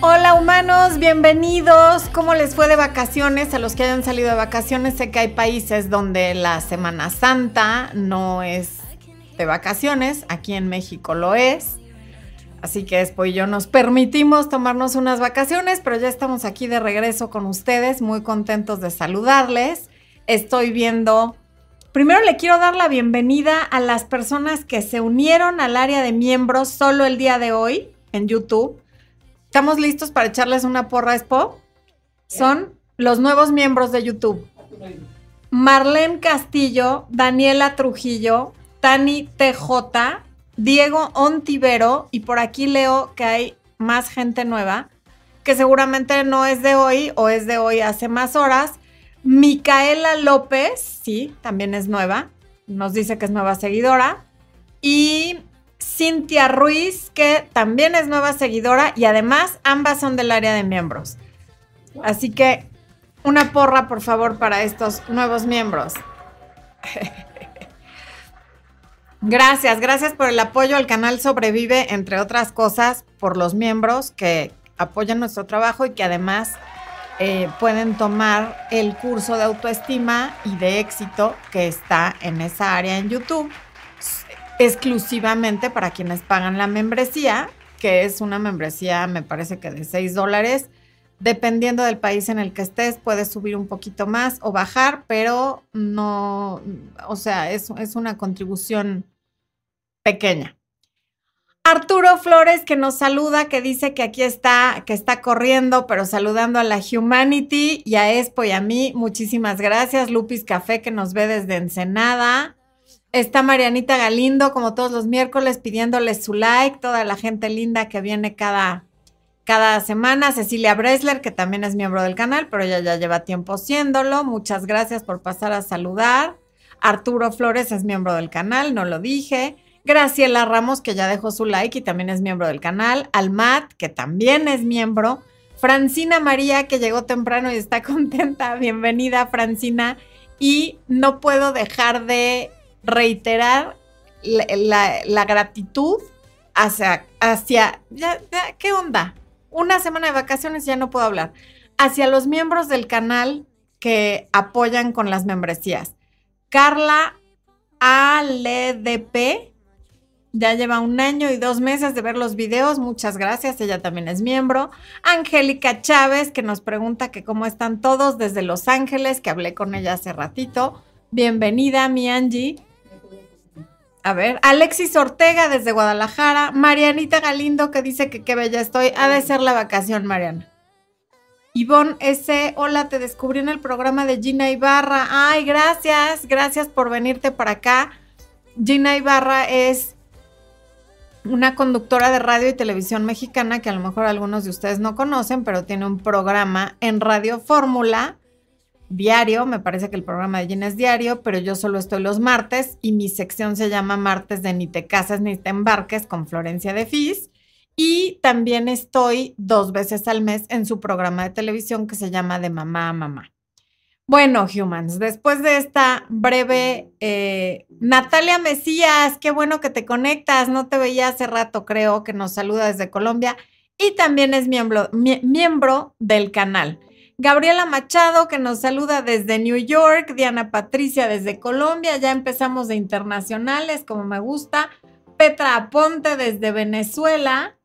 Hola humanos, bienvenidos. ¿Cómo les fue de vacaciones? A los que hayan salido de vacaciones, sé que hay países donde la Semana Santa no es de vacaciones, aquí en México lo es. Así que después yo nos permitimos tomarnos unas vacaciones, pero ya estamos aquí de regreso con ustedes, muy contentos de saludarles. Estoy viendo, primero le quiero dar la bienvenida a las personas que se unieron al área de miembros solo el día de hoy en YouTube. ¿Estamos listos para echarles una porra, Expo? Son los nuevos miembros de YouTube. Marlene Castillo, Daniela Trujillo, Tani TJ, Diego Ontivero y por aquí leo que hay más gente nueva que seguramente no es de hoy o es de hoy hace más horas. Micaela López, sí, también es nueva, nos dice que es nueva seguidora. Y Cintia Ruiz, que también es nueva seguidora y además ambas son del área de miembros. Así que una porra, por favor, para estos nuevos miembros. Gracias, gracias por el apoyo. El canal sobrevive, entre otras cosas, por los miembros que apoyan nuestro trabajo y que además eh, pueden tomar el curso de autoestima y de éxito que está en esa área en YouTube, exclusivamente para quienes pagan la membresía, que es una membresía, me parece que de 6 dólares. Dependiendo del país en el que estés, puedes subir un poquito más o bajar, pero no, o sea, es, es una contribución pequeña. Arturo Flores que nos saluda, que dice que aquí está, que está corriendo, pero saludando a la Humanity y a Expo y a mí. Muchísimas gracias. Lupis Café que nos ve desde Ensenada. Está Marianita Galindo, como todos los miércoles, pidiéndole su like. Toda la gente linda que viene cada, cada semana. Cecilia Bresler, que también es miembro del canal, pero ella ya lleva tiempo siéndolo. Muchas gracias por pasar a saludar. Arturo Flores es miembro del canal, no lo dije. Graciela Ramos, que ya dejó su like y también es miembro del canal. Almat, que también es miembro. Francina María, que llegó temprano y está contenta. Bienvenida, Francina. Y no puedo dejar de reiterar la, gratitud hacia, hacia ya, ¿qué onda? Una semana de vacaciones ya no puedo hablar. Hacia los miembros del canal que apoyan con las membresías. Carla ALDP, ya lleva un año y dos meses de ver los videos. Muchas gracias. Ella también es miembro. Angélica Chávez, que nos pregunta que cómo están todos desde Los Ángeles, que hablé con ella hace ratito. Bienvenida, mi Angie. A ver, Alexis Ortega desde Guadalajara. Marianita Galindo, que dice que qué bella estoy. Ha de ser la vacación, Mariana. Ivonne S. Hola, te descubrí en el programa de Gina Ibarra. Ay, gracias. Gracias por venirte para acá. Gina Ibarra es una conductora de radio y televisión mexicana que a lo mejor algunos de ustedes no conocen, pero tiene un programa en Radio Fórmula diario, me parece que el programa de Gina es diario, pero yo solo estoy los martes y mi sección se llama Martes de Ni te casas ni te embarques con Florencia de Fis. Y también estoy dos veces al mes en su programa de televisión que se llama De Mamá a Mamá. Bueno, humans, después de esta breve, eh, Natalia Mesías, qué bueno que te conectas, no te veía hace rato, creo que nos saluda desde Colombia y también es miembro, miembro del canal. Gabriela Machado, que nos saluda desde New York, Diana Patricia desde Colombia, ya empezamos de internacionales, como me gusta, Petra Aponte desde Venezuela,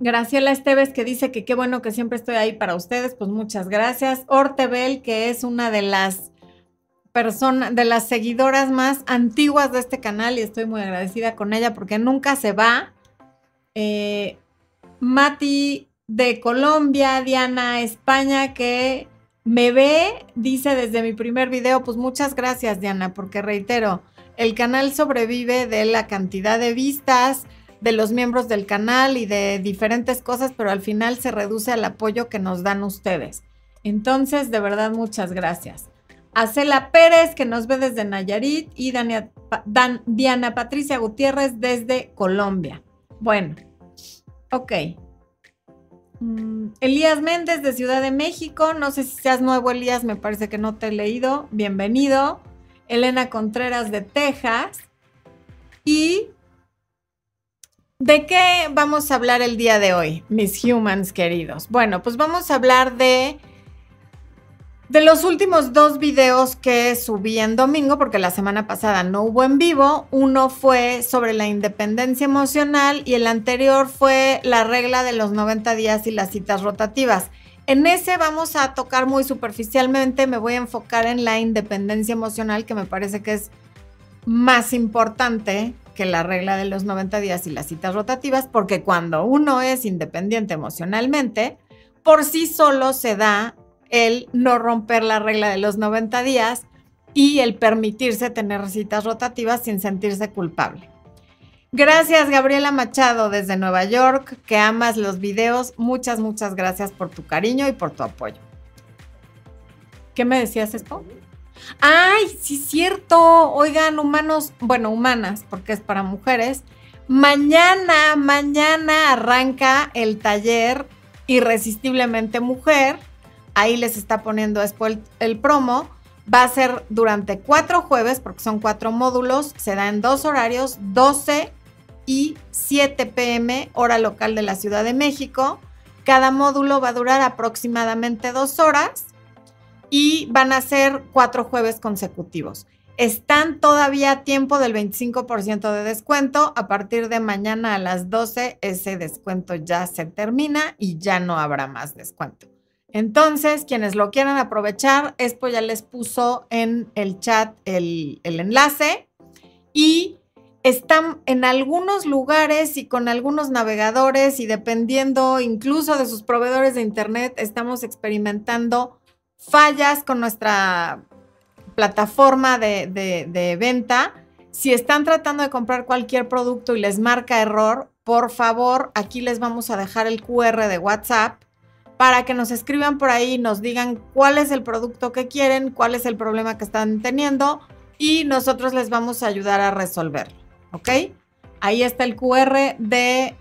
Graciela Esteves que dice que qué bueno que siempre estoy ahí para ustedes, pues muchas gracias. Ortebel, que es una de las personas, de las seguidoras más antiguas de este canal y estoy muy agradecida con ella porque nunca se va. Eh, Mati de Colombia, Diana España, que me ve, dice desde mi primer video, pues muchas gracias Diana, porque reitero, el canal sobrevive de la cantidad de vistas, de los miembros del canal y de diferentes cosas, pero al final se reduce al apoyo que nos dan ustedes. Entonces, de verdad, muchas gracias. A Cela Pérez, que nos ve desde Nayarit, y Diana Patricia Gutiérrez desde Colombia. Bueno, ok. Mm, Elías Méndez de Ciudad de México, no sé si seas nuevo Elías, me parece que no te he leído, bienvenido. Elena Contreras de Texas y ¿De qué vamos a hablar el día de hoy, mis humans queridos? Bueno, pues vamos a hablar de de los últimos dos videos que subí en domingo, porque la semana pasada no hubo en vivo, uno fue sobre la independencia emocional y el anterior fue la regla de los 90 días y las citas rotativas. En ese vamos a tocar muy superficialmente, me voy a enfocar en la independencia emocional, que me parece que es más importante que la regla de los 90 días y las citas rotativas, porque cuando uno es independiente emocionalmente, por sí solo se da el no romper la regla de los 90 días y el permitirse tener citas rotativas sin sentirse culpable. Gracias Gabriela Machado desde Nueva York, que amas los videos. Muchas, muchas gracias por tu cariño y por tu apoyo. ¿Qué me decías, esto? Ay, sí, cierto. Oigan, humanos, bueno, humanas, porque es para mujeres. Mañana, mañana arranca el taller Irresistiblemente Mujer ahí les está poniendo después el, promo. Va a ser durante cuatro jueves, porque son cuatro módulos, se da en dos horarios, 12 y 7 pm, hora local de la Ciudad de México. Cada módulo va a durar aproximadamente dos horas y van a ser cuatro jueves consecutivos. Están todavía a tiempo del 25% de descuento. A partir de mañana a las 12 ese descuento ya se termina y ya no habrá más descuento. Entonces, quienes lo quieran aprovechar, Expo ya les puso en el chat el, enlace y están en algunos lugares y con algunos navegadores y dependiendo incluso de sus proveedores de Internet, estamos experimentando fallas con nuestra plataforma de, de venta. Si están tratando de comprar cualquier producto y les marca error, por favor, aquí les vamos a dejar el QR de WhatsApp para que nos escriban por ahí nos digan cuál es el producto que quieren, cuál es el problema que están teniendo y nosotros les vamos a ayudar a resolverlo. ¿Ok? Ahí está el QR de,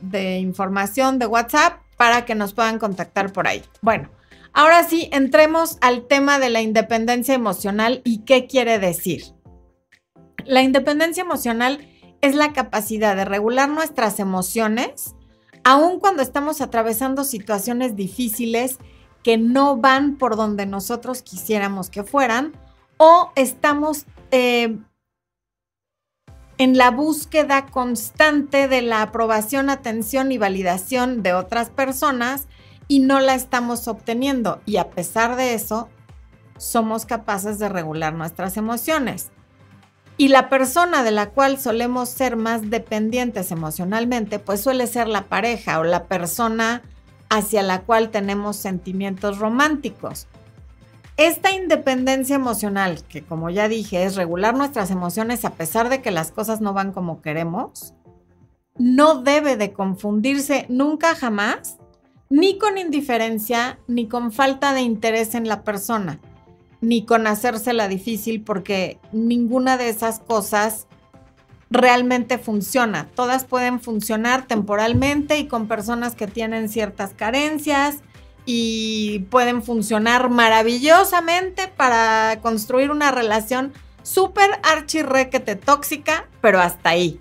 de información de WhatsApp para que nos puedan contactar por ahí. Bueno, ahora sí, entremos al tema de la independencia emocional y qué quiere decir. La independencia emocional es la capacidad de regular nuestras emociones aun cuando estamos atravesando situaciones difíciles que no van por donde nosotros quisiéramos que fueran, o estamos eh, en la búsqueda constante de la aprobación, atención y validación de otras personas y no la estamos obteniendo. Y a pesar de eso, somos capaces de regular nuestras emociones. Y la persona de la cual solemos ser más dependientes emocionalmente, pues suele ser la pareja o la persona hacia la cual tenemos sentimientos románticos. Esta independencia emocional, que como ya dije es regular nuestras emociones a pesar de que las cosas no van como queremos, no debe de confundirse nunca jamás ni con indiferencia ni con falta de interés en la persona ni con hacérsela difícil porque ninguna de esas cosas realmente funciona. Todas pueden funcionar temporalmente y con personas que tienen ciertas carencias y pueden funcionar maravillosamente para construir una relación súper archirrequete tóxica, pero hasta ahí.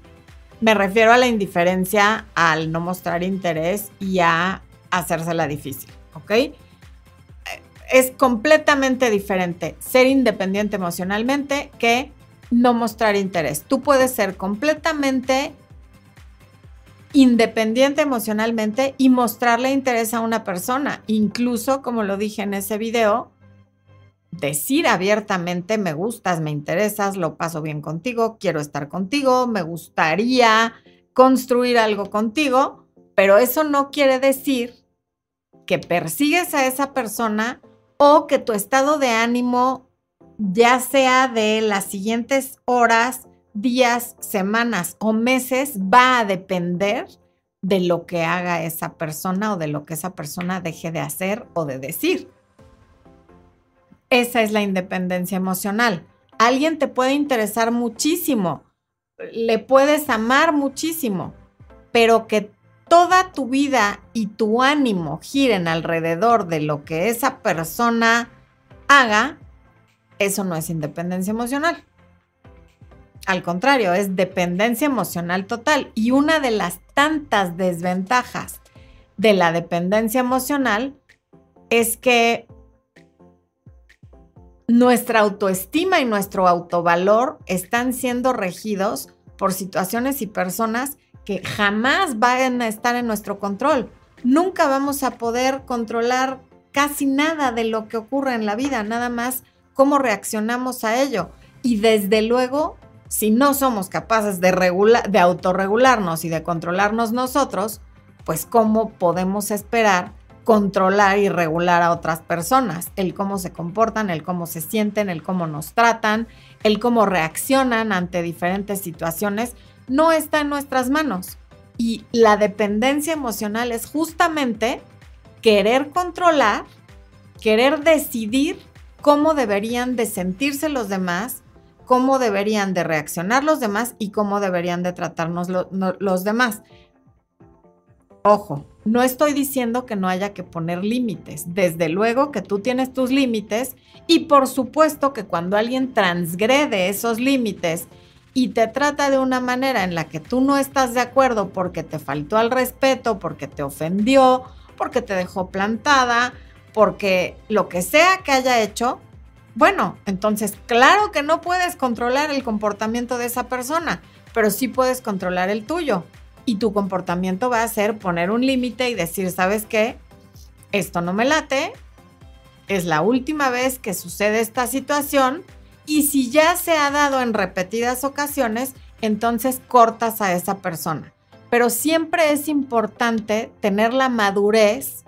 Me refiero a la indiferencia, al no mostrar interés y a hacérsela difícil, ¿ok? Es completamente diferente ser independiente emocionalmente que no mostrar interés. Tú puedes ser completamente independiente emocionalmente y mostrarle interés a una persona. Incluso, como lo dije en ese video, decir abiertamente, me gustas, me interesas, lo paso bien contigo, quiero estar contigo, me gustaría construir algo contigo, pero eso no quiere decir que persigues a esa persona o que tu estado de ánimo, ya sea de las siguientes horas, días, semanas o meses, va a depender de lo que haga esa persona o de lo que esa persona deje de hacer o de decir. Esa es la independencia emocional. Alguien te puede interesar muchísimo, le puedes amar muchísimo, pero que toda tu vida y tu ánimo giren alrededor de lo que esa persona haga, eso no es independencia emocional. Al contrario, es dependencia emocional total. Y una de las tantas desventajas de la dependencia emocional es que nuestra autoestima y nuestro autovalor están siendo regidos por situaciones y personas que jamás van a estar en nuestro control. Nunca vamos a poder controlar casi nada de lo que ocurre en la vida, nada más cómo reaccionamos a ello. Y desde luego, si no somos capaces de, de autorregularnos y de controlarnos nosotros, pues cómo podemos esperar controlar y regular a otras personas, el cómo se comportan, el cómo se sienten, el cómo nos tratan, el cómo reaccionan ante diferentes situaciones, no está en nuestras manos. Y la dependencia emocional es justamente querer controlar, querer decidir cómo deberían de sentirse los demás, cómo deberían de reaccionar los demás y cómo deberían de tratarnos los demás. Ojo, no estoy diciendo que no haya que poner límites. Desde luego que tú tienes tus límites y por supuesto que cuando alguien transgrede esos límites y te trata de una manera en la que tú no estás de acuerdo porque te faltó al respeto, porque te ofendió, porque te dejó plantada, porque lo que sea que haya hecho, bueno, entonces claro que no puedes controlar el comportamiento de esa persona, pero sí puedes controlar el tuyo y tu comportamiento va a ser poner un límite y decir, ¿sabes qué? Esto no me late, es la última vez que sucede esta situación y si ya se ha dado en repetidas ocasiones, entonces cortas a esa persona. Pero siempre es importante tener la madurez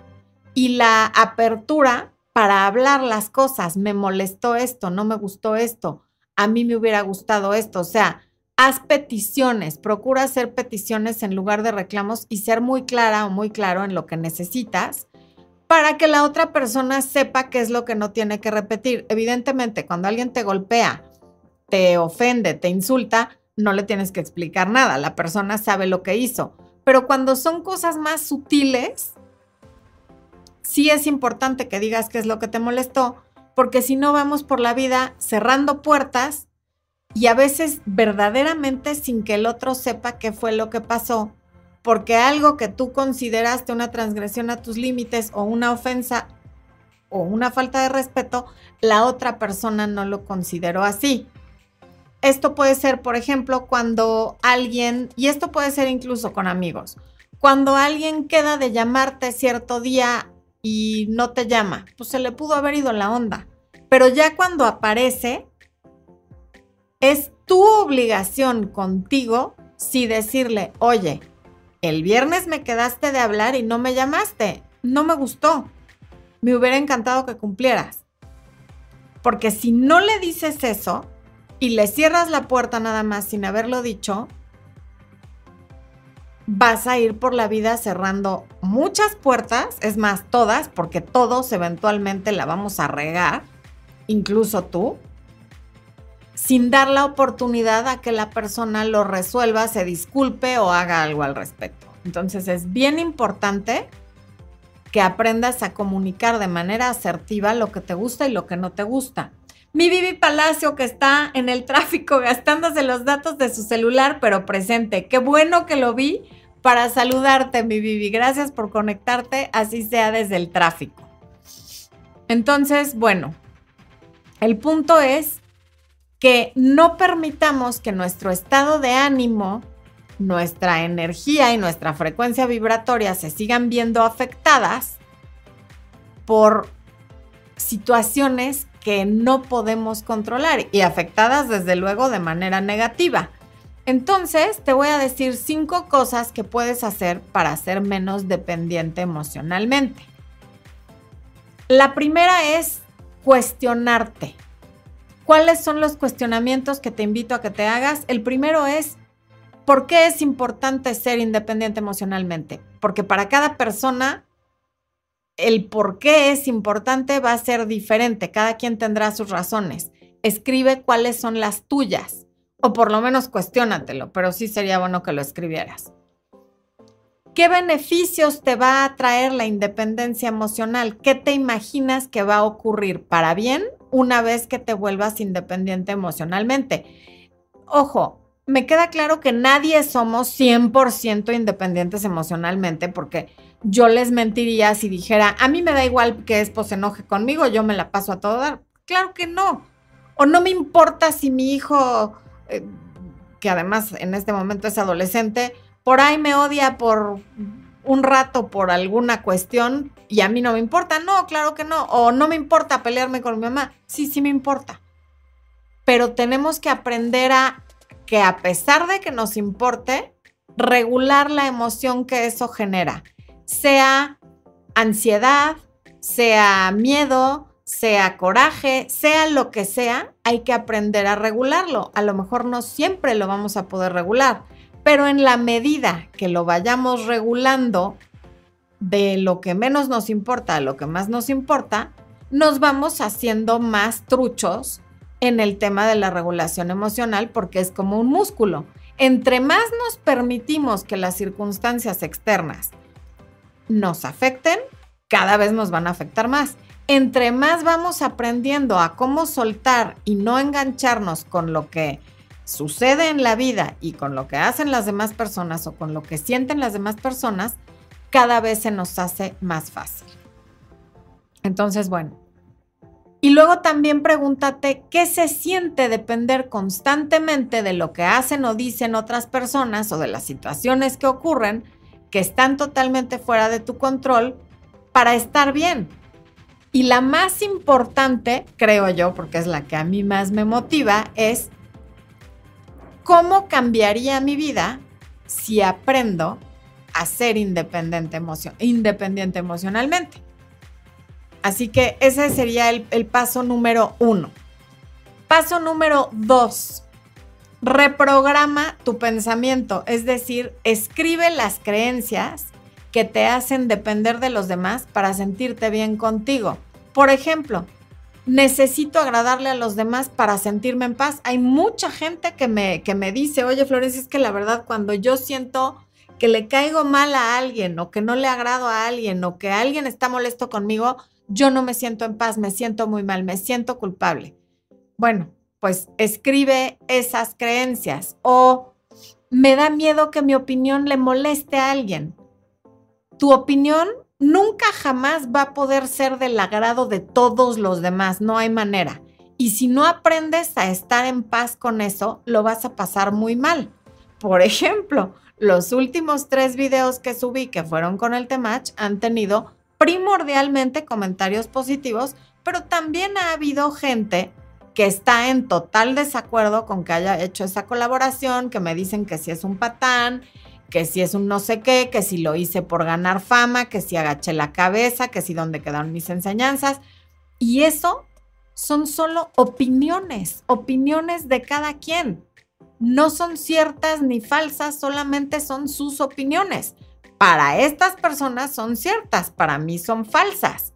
y la apertura para hablar las cosas. Me molestó esto, no me gustó esto, a mí me hubiera gustado esto. O sea, haz peticiones, procura hacer peticiones en lugar de reclamos y ser muy clara o muy claro en lo que necesitas para que la otra persona sepa qué es lo que no tiene que repetir. Evidentemente, cuando alguien te golpea, te ofende, te insulta, no le tienes que explicar nada, la persona sabe lo que hizo. Pero cuando son cosas más sutiles, sí es importante que digas qué es lo que te molestó, porque si no vamos por la vida cerrando puertas y a veces verdaderamente sin que el otro sepa qué fue lo que pasó, porque algo que tú consideraste una transgresión a tus límites o una ofensa o una falta de respeto, la otra persona no lo consideró así. Esto puede ser, por ejemplo, cuando alguien, y esto puede ser incluso con amigos, cuando alguien queda de llamarte cierto día y no te llama, pues se le pudo haber ido la onda. Pero ya cuando aparece, es tu obligación contigo si decirle, oye, el viernes me quedaste de hablar y no me llamaste, no me gustó, me hubiera encantado que cumplieras. Porque si no le dices eso y le cierras la puerta nada más sin haberlo dicho, vas a ir por la vida cerrando muchas puertas, es más, todas, porque todos eventualmente la vamos a regar, incluso tú, sin dar la oportunidad a que la persona lo resuelva, se disculpe o haga algo al respecto. Entonces es bien importante que aprendas a comunicar de manera asertiva lo que te gusta y lo que no te gusta. Mi Vivi Palacio que está en el tráfico gastándose los datos de su celular, pero presente. Qué bueno que lo vi para saludarte, mi Vivi. Gracias por conectarte, así sea desde el tráfico. Entonces, bueno, el punto es que no permitamos que nuestro estado de ánimo, nuestra energía y nuestra frecuencia vibratoria se sigan viendo afectadas por situaciones que no podemos controlar y afectadas desde luego de manera negativa. Entonces, te voy a decir cinco cosas que puedes hacer para ser menos dependiente emocionalmente. La primera es cuestionarte. ¿Cuáles son los cuestionamientos que te invito a que te hagas? El primero es, ¿por qué es importante ser independiente emocionalmente? Porque para cada persona el por qué es importante va a ser diferente. Cada quien tendrá sus razones. Escribe cuáles son las tuyas. O por lo menos cuestiónatelo, pero sí sería bueno que lo escribieras. ¿Qué beneficios te va a traer la independencia emocional? ¿Qué te imaginas que va a ocurrir para bien una vez que te vuelvas independiente emocionalmente? ojo, me queda claro que nadie somos 100% independientes emocionalmente porque yo les mentiría si dijera, a mí me da igual que Espo se enoje conmigo, yo me la paso a todo dar. Claro que no. O no me importa si mi hijo, eh, que además en este momento es adolescente, por ahí me odia por un rato por alguna cuestión y a mí no me importa. No, claro que no. O no me importa pelearme con mi mamá. Sí, sí me importa. Pero tenemos que aprender a que a pesar de que nos importe, regular la emoción que eso genera. Sea ansiedad, sea miedo, sea coraje, sea lo que sea, hay que aprender a regularlo. A lo mejor no siempre lo vamos a poder regular pero en la medida que lo vayamos regulando de lo que menos nos importa a lo que más nos importa, nos vamos haciendo más truchos en el tema de la regulación emocional porque es como un músculo. Entre más nos permitimos que las circunstancias externas nos afecten, cada vez nos van a afectar más. Entre más vamos aprendiendo a cómo soltar y no engancharnos con lo que sucede en la vida y con lo que hacen las demás personas o con lo que sienten las demás personas, cada vez se nos hace más fácil. Entonces, bueno. Y luego también pregúntate qué se siente depender constantemente de lo que hacen o dicen otras personas o de las situaciones que ocurren que están totalmente fuera de tu control para estar bien. Y la más importante, creo yo, porque es la que a mí más me motiva, es ¿Cómo cambiaría mi vida si aprendo a ser independiente, emocionalmente? Así que ese sería el paso número uno. Paso número dos. Reprograma tu pensamiento, es decir, escribe las creencias que te hacen depender de los demás para sentirte bien contigo. Por ejemplo, necesito agradarle a los demás para sentirme en paz. Hay mucha gente que me, que me dice, oye Florencia, es que la verdad cuando yo siento que le caigo mal a alguien o que no le agrado a alguien o que alguien está molesto conmigo, yo no me siento en paz, me siento muy mal, me siento culpable. Bueno, pues escribe esas creencias o me da miedo que mi opinión le moleste a alguien. Tu opinión nunca jamás va a poder ser del agrado de todos los demás, no hay manera. Y si no aprendes a estar en paz con eso, lo vas a pasar muy mal. Por ejemplo, los últimos tres videos que subí que fueron con el Temach han tenido primordialmente comentarios positivos, pero también ha habido gente que está en total desacuerdo con que haya hecho esa colaboración, que me dicen que si es un patán, que si es un no sé qué, que si lo hice por ganar fama, que si agaché la cabeza, que si dónde quedaron mis enseñanzas. Y eso son solo opiniones, opiniones de cada quien. No son ciertas ni falsas, solamente son sus opiniones. Para estas personas son ciertas, para mí son falsas.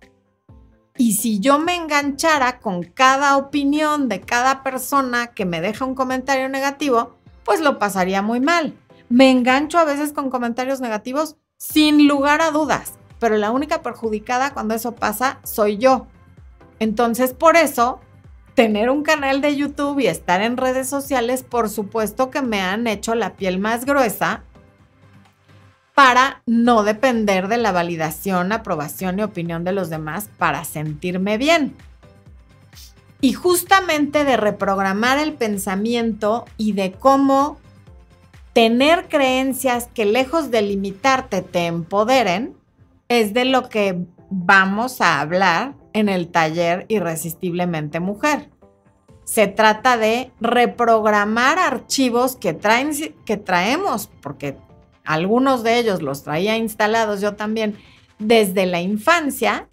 Y si yo me enganchara con cada opinión de cada persona que me deja un comentario negativo, pues lo pasaría muy mal. Me engancho a veces con comentarios negativos sin lugar a dudas, pero la única perjudicada cuando eso pasa soy yo. Entonces, por eso, tener un canal de YouTube y estar en redes sociales, por supuesto que me han hecho la piel más gruesa para no depender de la validación, aprobación y opinión de los demás para sentirme bien. Y justamente de reprogramar el pensamiento y de cómo tener creencias que lejos de limitarte te empoderen, es de lo que vamos a hablar en el taller Irresistiblemente Mujer. Se trata de reprogramar archivos que, traen, que traemos, porque algunos de ellos los traía instalados yo también desde la infancia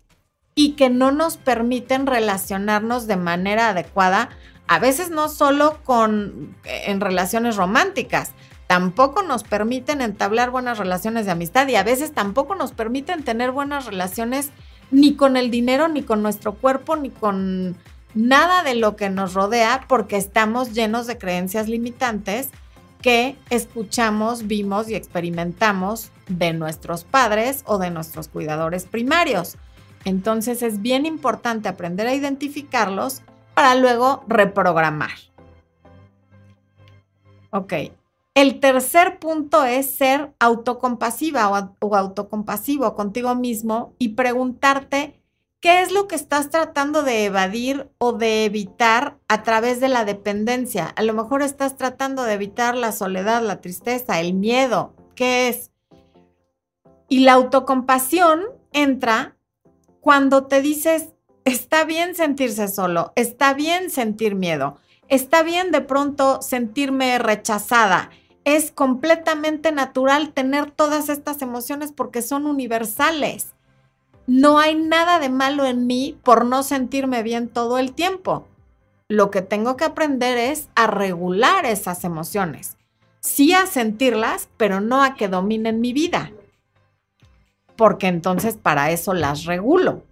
y que no nos permiten relacionarnos de manera adecuada, a veces no solo con en relaciones románticas, tampoco nos permiten entablar buenas relaciones de amistad y a veces tampoco nos permiten tener buenas relaciones ni con el dinero, ni con nuestro cuerpo, ni con nada de lo que nos rodea porque estamos llenos de creencias limitantes que escuchamos, vimos y experimentamos de nuestros padres o de nuestros cuidadores primarios. Entonces es bien importante aprender a identificarlos para luego reprogramar. Ok. El tercer punto es ser autocompasiva o, autocompasivo contigo mismo y preguntarte qué es lo que estás tratando de evadir o de evitar a través de la dependencia. A lo mejor estás tratando de evitar la soledad, la tristeza, el miedo. ¿Qué es? Y la autocompasión entra cuando te dices, está bien sentirse solo, está bien sentir miedo, está bien de pronto sentirme rechazada. Es completamente natural tener todas estas emociones porque son universales. No hay nada de malo en mí por no sentirme bien todo el tiempo. Lo que tengo que aprender es a regular esas emociones. Sí a sentirlas, pero no a que dominen mi vida. Porque entonces para eso las regulo.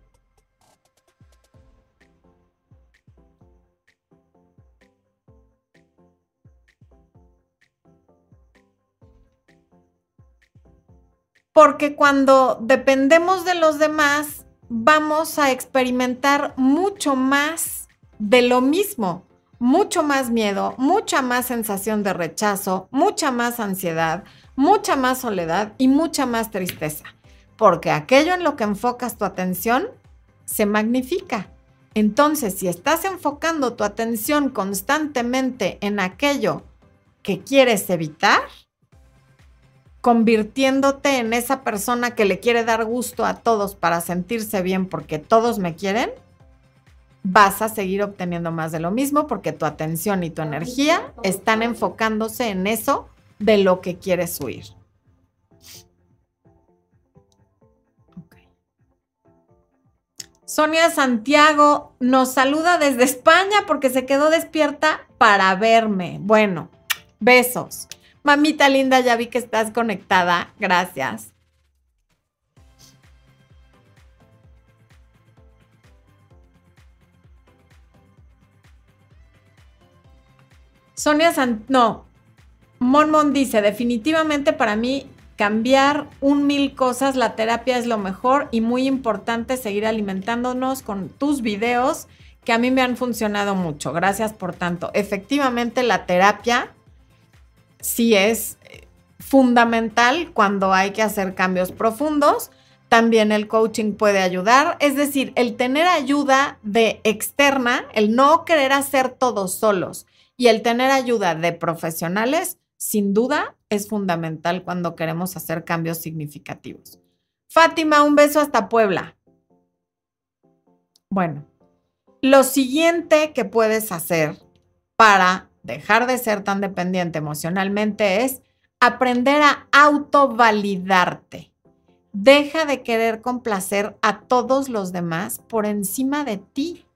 Porque cuando dependemos de los demás, vamos a experimentar mucho más de lo mismo, mucho más miedo, mucha más sensación de rechazo, mucha más ansiedad, mucha más soledad y mucha más tristeza, porque aquello en lo que enfocas tu atención se magnifica. Entonces, si estás enfocando tu atención constantemente en aquello que quieres evitar, convirtiéndote en esa persona que le quiere dar gusto a todos para sentirse bien porque todos me quieren, vas a seguir obteniendo más de lo mismo porque tu atención y tu energía están enfocándose en eso de lo que quieres huir. Sonia Santiago nos saluda desde España porque se quedó despierta para verme. Bueno, besos. Mamita linda, ya vi que estás conectada. Gracias. Sonia Sant... No. Mon dice, definitivamente para mí cambiar un mil cosas, la terapia es lo mejor y muy importante seguir alimentándonos con tus videos que a mí me han funcionado mucho. Gracias por tanto. Efectivamente, la terapia sí es eh, fundamental cuando hay que hacer cambios profundos. También el coaching puede ayudar, es decir, el tener ayuda de externa, el no querer hacer todos solos y el tener ayuda de profesionales, sin duda, es fundamental cuando queremos hacer cambios significativos. Fátima, un beso hasta Puebla. Bueno, lo siguiente que puedes hacer para dejar de ser tan dependiente emocionalmente es aprender a autovalidarte. Deja de querer complacer a todos los demás por encima de ti.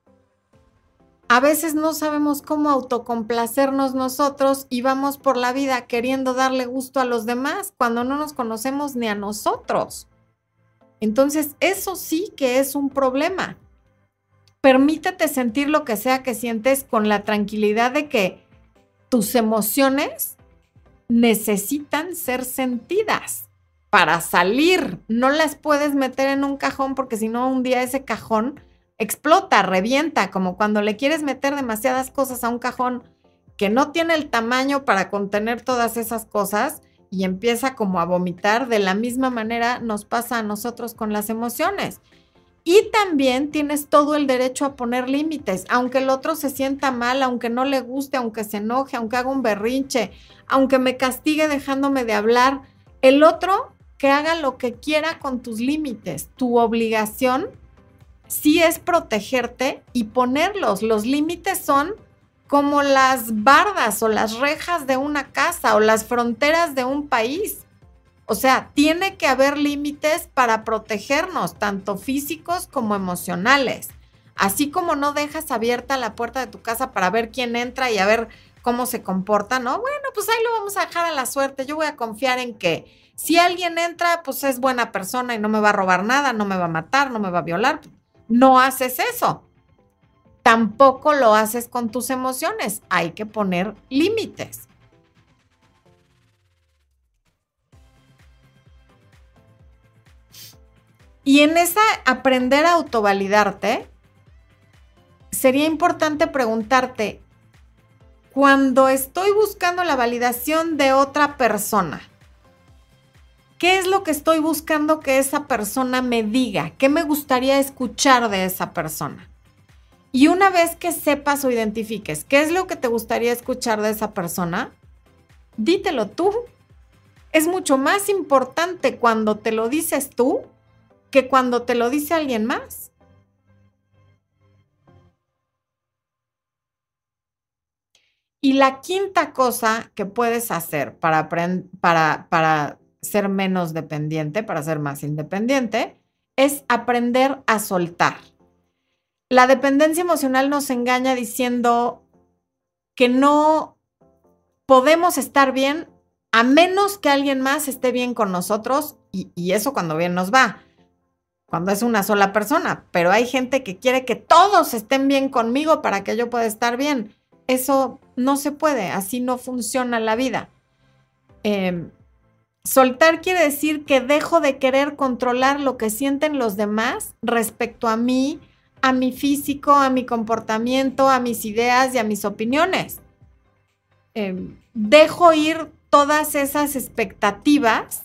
A veces no sabemos cómo autocomplacernos nosotros y vamos por la vida queriendo darle gusto a los demás cuando no nos conocemos ni a nosotros. Entonces, eso sí que es un problema. Permítete sentir lo que sea que sientes con la tranquilidad de que tus emociones necesitan ser sentidas para salir. No las puedes meter en un cajón porque si no un día ese cajón explota, revienta, como cuando le quieres meter demasiadas cosas a un cajón que no tiene el tamaño para contener todas esas cosas y empieza como a vomitar. De la misma manera nos pasa a nosotros con las emociones. Y también tienes todo el derecho a poner límites, aunque el otro se sienta mal, aunque no le guste, aunque se enoje, aunque haga un berrinche, aunque me castigue dejándome de hablar. El otro que haga lo que quiera con tus límites. Tu obligación sí es protegerte y ponerlos. Los límites son como las bardas o las rejas de una casa o las fronteras de un país. O sea, tiene que haber límites para protegernos, tanto físicos como emocionales. Así como no dejas abierta la puerta de tu casa para ver quién entra y a ver cómo se comporta, ¿no? Bueno, pues ahí lo vamos a dejar a la suerte. Yo voy a confiar en que si alguien entra, pues es buena persona y no me va a robar nada, no me va a matar, no me va a violar. No haces eso. Tampoco lo haces con tus emociones. Hay que poner límites. Y en esa aprender a autovalidarte, sería importante preguntarte, cuando estoy buscando la validación de otra persona, ¿qué es lo que estoy buscando que esa persona me diga? ¿Qué me gustaría escuchar de esa persona? Y una vez que sepas o identifiques qué es lo que te gustaría escuchar de esa persona, dítelo tú. Es mucho más importante cuando te lo dices tú que cuando te lo dice alguien más. Y la quinta cosa que puedes hacer para, para, para ser menos dependiente, para ser más independiente, es aprender a soltar. La dependencia emocional nos engaña diciendo que no podemos estar bien a menos que alguien más esté bien con nosotros y, y, eso cuando bien nos va, cuando es una sola persona, pero hay gente que quiere que todos estén bien conmigo para que yo pueda estar bien. Eso no se puede, así no funciona la vida. Em, soltar quiere decir que dejo de querer controlar lo que sienten los demás respecto a mí, a mi físico, a mi comportamiento, a mis ideas y a mis opiniones. Em, dejo ir todas esas expectativas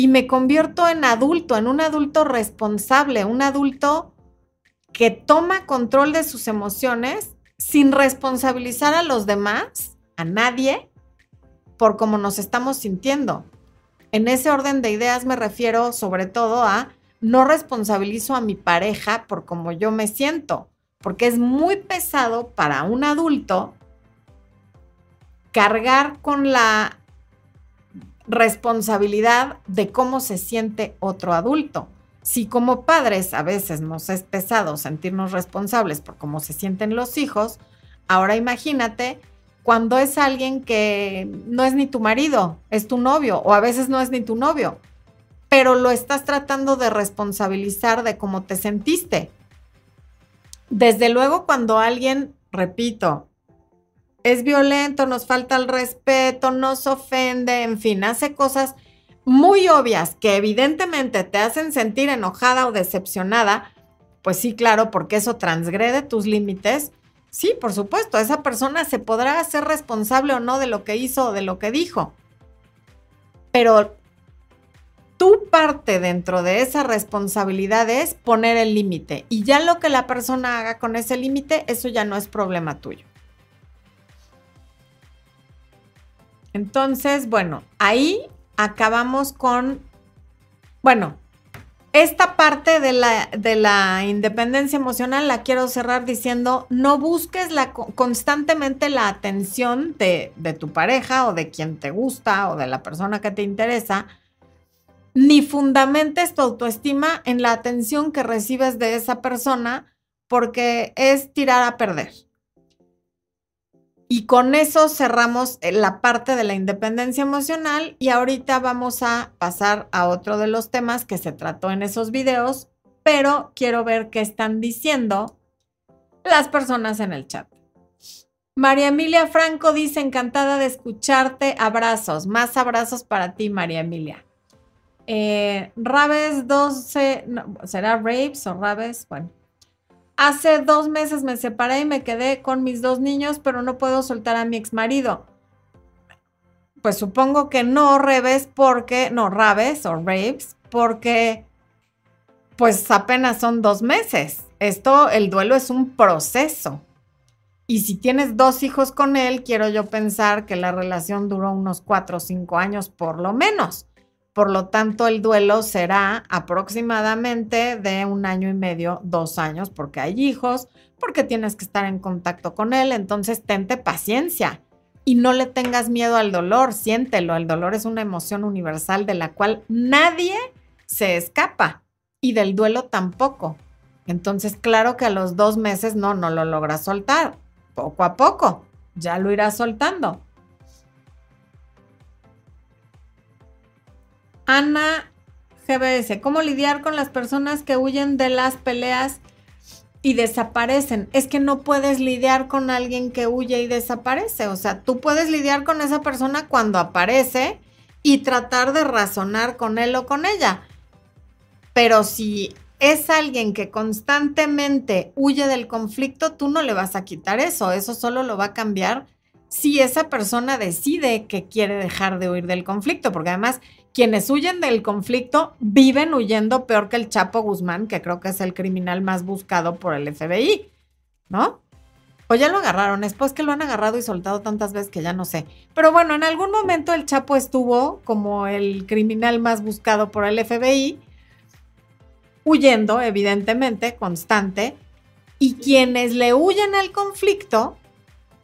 y me convierto en adulto, en un adulto responsable, un adulto que toma control de sus emociones sin responsabilizar a los demás, a nadie, por cómo nos estamos sintiendo. En ese orden de ideas me refiero sobre todo a no responsabilizo a mi pareja por cómo yo me siento, porque es muy pesado para un adulto cargar con la responsabilidad de cómo se siente otro adulto. Si como padres a veces nos es pesado sentirnos responsables por cómo se sienten los hijos, ahora imagínate cuando es alguien que no es ni tu marido, es tu novio, o a veces no es ni tu novio, pero lo estás tratando de responsabilizar de cómo te sentiste. Desde luego cuando alguien, repito, es violento, nos falta el respeto, nos ofende, en fin, hace cosas muy obvias que evidentemente te hacen sentir enojada o decepcionada, pues sí, claro, porque eso transgrede tus límites. Sí, por supuesto, esa persona se podrá hacer responsable o no de lo que hizo o de lo que dijo. Pero tu parte dentro de esa responsabilidad es poner el límite. Y ya lo que la persona haga con ese límite, eso ya no es problema tuyo. Entonces, bueno, ahí acabamos con, bueno, esta parte de la, de la, independencia emocional la quiero cerrar diciendo, no busques la, constantemente la atención de, de, tu pareja o de quien te gusta o de la persona que te interesa, ni fundamentes tu autoestima en la atención que recibes de esa persona porque es tirar a perder. Y con eso cerramos eh, la parte de la independencia emocional y ahorita vamos a pasar a otro de los temas que se trató en esos videos, pero quiero ver qué están diciendo las personas en el chat. María Emilia Franco dice, encantada de escucharte, abrazos, más abrazos para ti, María Emilia. Eh, Rabes 12, ¿será Rapes o Rabes? Bueno, Hace dos meses me separé y me quedé con mis dos niños, pero no puedo soltar a mi ex marido. Pues supongo que no, Reves, porque, no, Rabes o Raves, porque pues apenas son dos meses. Esto, el duelo es un proceso. Y si tienes dos hijos con él, quiero yo pensar que la relación duró unos cuatro o cinco años por lo menos. Por lo tanto, el duelo será aproximadamente de un año y medio, dos años, porque hay hijos, porque tienes que estar en contacto con él. Entonces, tente paciencia y no le tengas miedo al dolor, siéntelo. El dolor es una emoción universal de la cual nadie se escapa y del duelo tampoco. Entonces, claro que a los dos meses no, no lo logras soltar. Poco a poco, ya lo irás soltando. Ana GBS, ¿cómo lidiar con las personas que huyen de las peleas y desaparecen? Es que no puedes lidiar con alguien que huye y desaparece. O sea, tú puedes lidiar con esa persona cuando aparece y tratar de razonar con él o con ella. Pero si es alguien que constantemente huye del conflicto, tú no le vas a quitar eso, eso solo lo va a cambiar si esa persona decide que quiere dejar de huir del conflicto, porque además quienes huyen del conflicto viven huyendo peor que el Chapo Guzmán, que creo que es el criminal más buscado por el FBI, ¿no? O ya lo agarraron, es pues que lo han agarrado y soltado tantas veces que ya no sé. Pero bueno, en algún momento el Chapo estuvo como el criminal más buscado por el FBI, huyendo, evidentemente, constante, y quienes le huyen al conflicto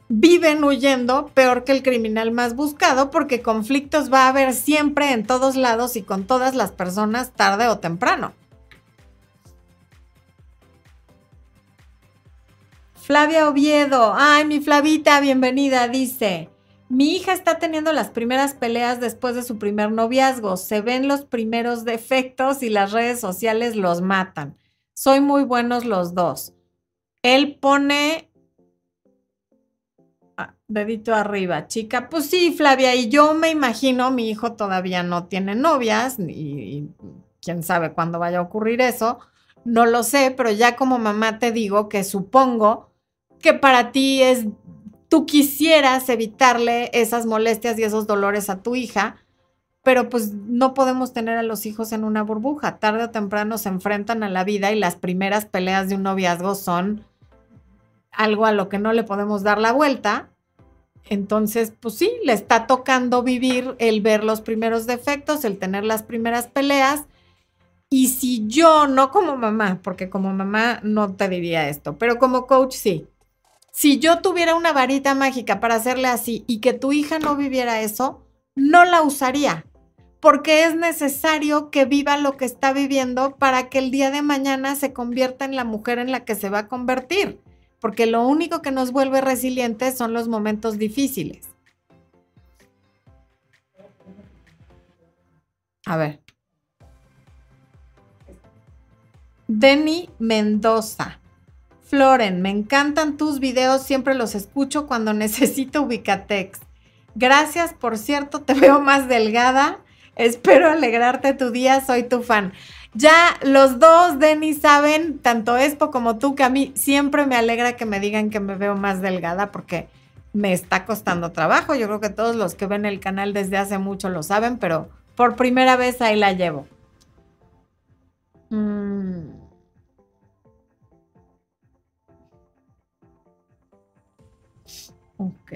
viven huyendo peor que el criminal más buscado porque conflictos va a haber siempre en todos lados y con todas las personas tarde o temprano. Flavia Oviedo, ay, mi Flavita, bienvenida, dice, mi hija está teniendo las primeras peleas después de su primer noviazgo, se ven los primeros defectos y las redes sociales los matan. Soy muy buenos los dos. Él pone dedito arriba, chica. Pues sí, Flavia, y yo me imagino, mi hijo todavía no tiene novias, y quién sabe cuándo vaya a ocurrir eso, no lo sé, pero ya como mamá te digo que supongo que para ti es, tú quisieras evitarle esas molestias y esos dolores a tu hija, pero pues no podemos tener a los hijos en una burbuja. Tarde o temprano se enfrentan a la vida y las primeras peleas de un noviazgo son algo a lo que no le podemos dar la vuelta. Entonces, pues sí, le está tocando vivir el ver los primeros defectos, el tener las primeras peleas. Y si yo, no como mamá, porque como mamá no te diría esto, pero como coach sí, si yo tuviera una varita mágica para hacerle así y que tu hija no viviera eso, no la usaría, porque es necesario que viva lo que está viviendo para que el día de mañana se convierta en la mujer en la que se va a convertir, porque lo único que nos vuelve resilientes son los momentos difíciles. A ver. Denny Mendoza. Floren, me encantan tus videos, siempre los escucho cuando necesito Ubicatex. Gracias, por cierto, te veo más delgada. Espero alegrarte tu día, soy tu fan. Ya los dos, Denis, saben, tanto Expo como tú, que a mí siempre me alegra que me digan que me veo más delgada porque me está costando trabajo. Yo creo que todos los que ven el canal desde hace mucho lo saben, pero por primera vez ahí la llevo. Mmm... Ok.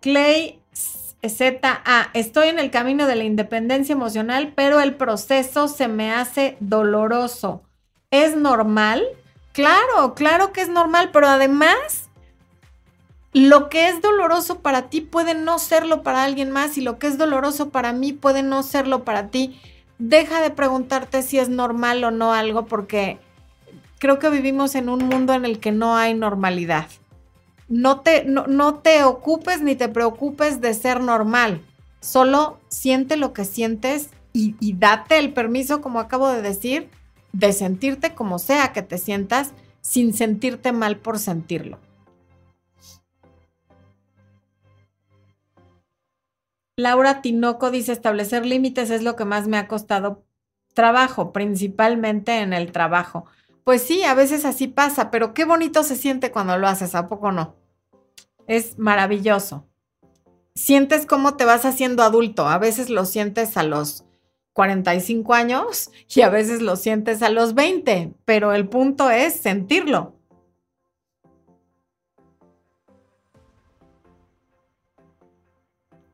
Clay ZA, estoy en el camino de la independencia emocional, pero el proceso se me hace doloroso. ¿Es normal? Claro, claro que es normal, pero además, lo que es doloroso para ti puede no serlo para alguien más y lo que es doloroso para mí puede no serlo para ti. Deja de preguntarte si es normal o no algo porque creo que vivimos en un mundo en el que no hay normalidad no te, no, te ocupes ni te preocupes de ser normal. Solo siente lo que sientes y, y date el permiso, como acabo de decir, de sentirte como sea que te sientas sin sentirte mal por sentirlo. Laura Tinoco dice, establecer límites es lo que más me ha costado trabajo, principalmente en el trabajo. Pues sí, a veces así pasa, pero qué bonito se siente cuando lo haces, ¿a poco no? Es maravilloso. Sientes cómo te vas haciendo adulto. A veces lo sientes a los 45 años y a veces lo sientes a los 20, pero el punto es sentirlo.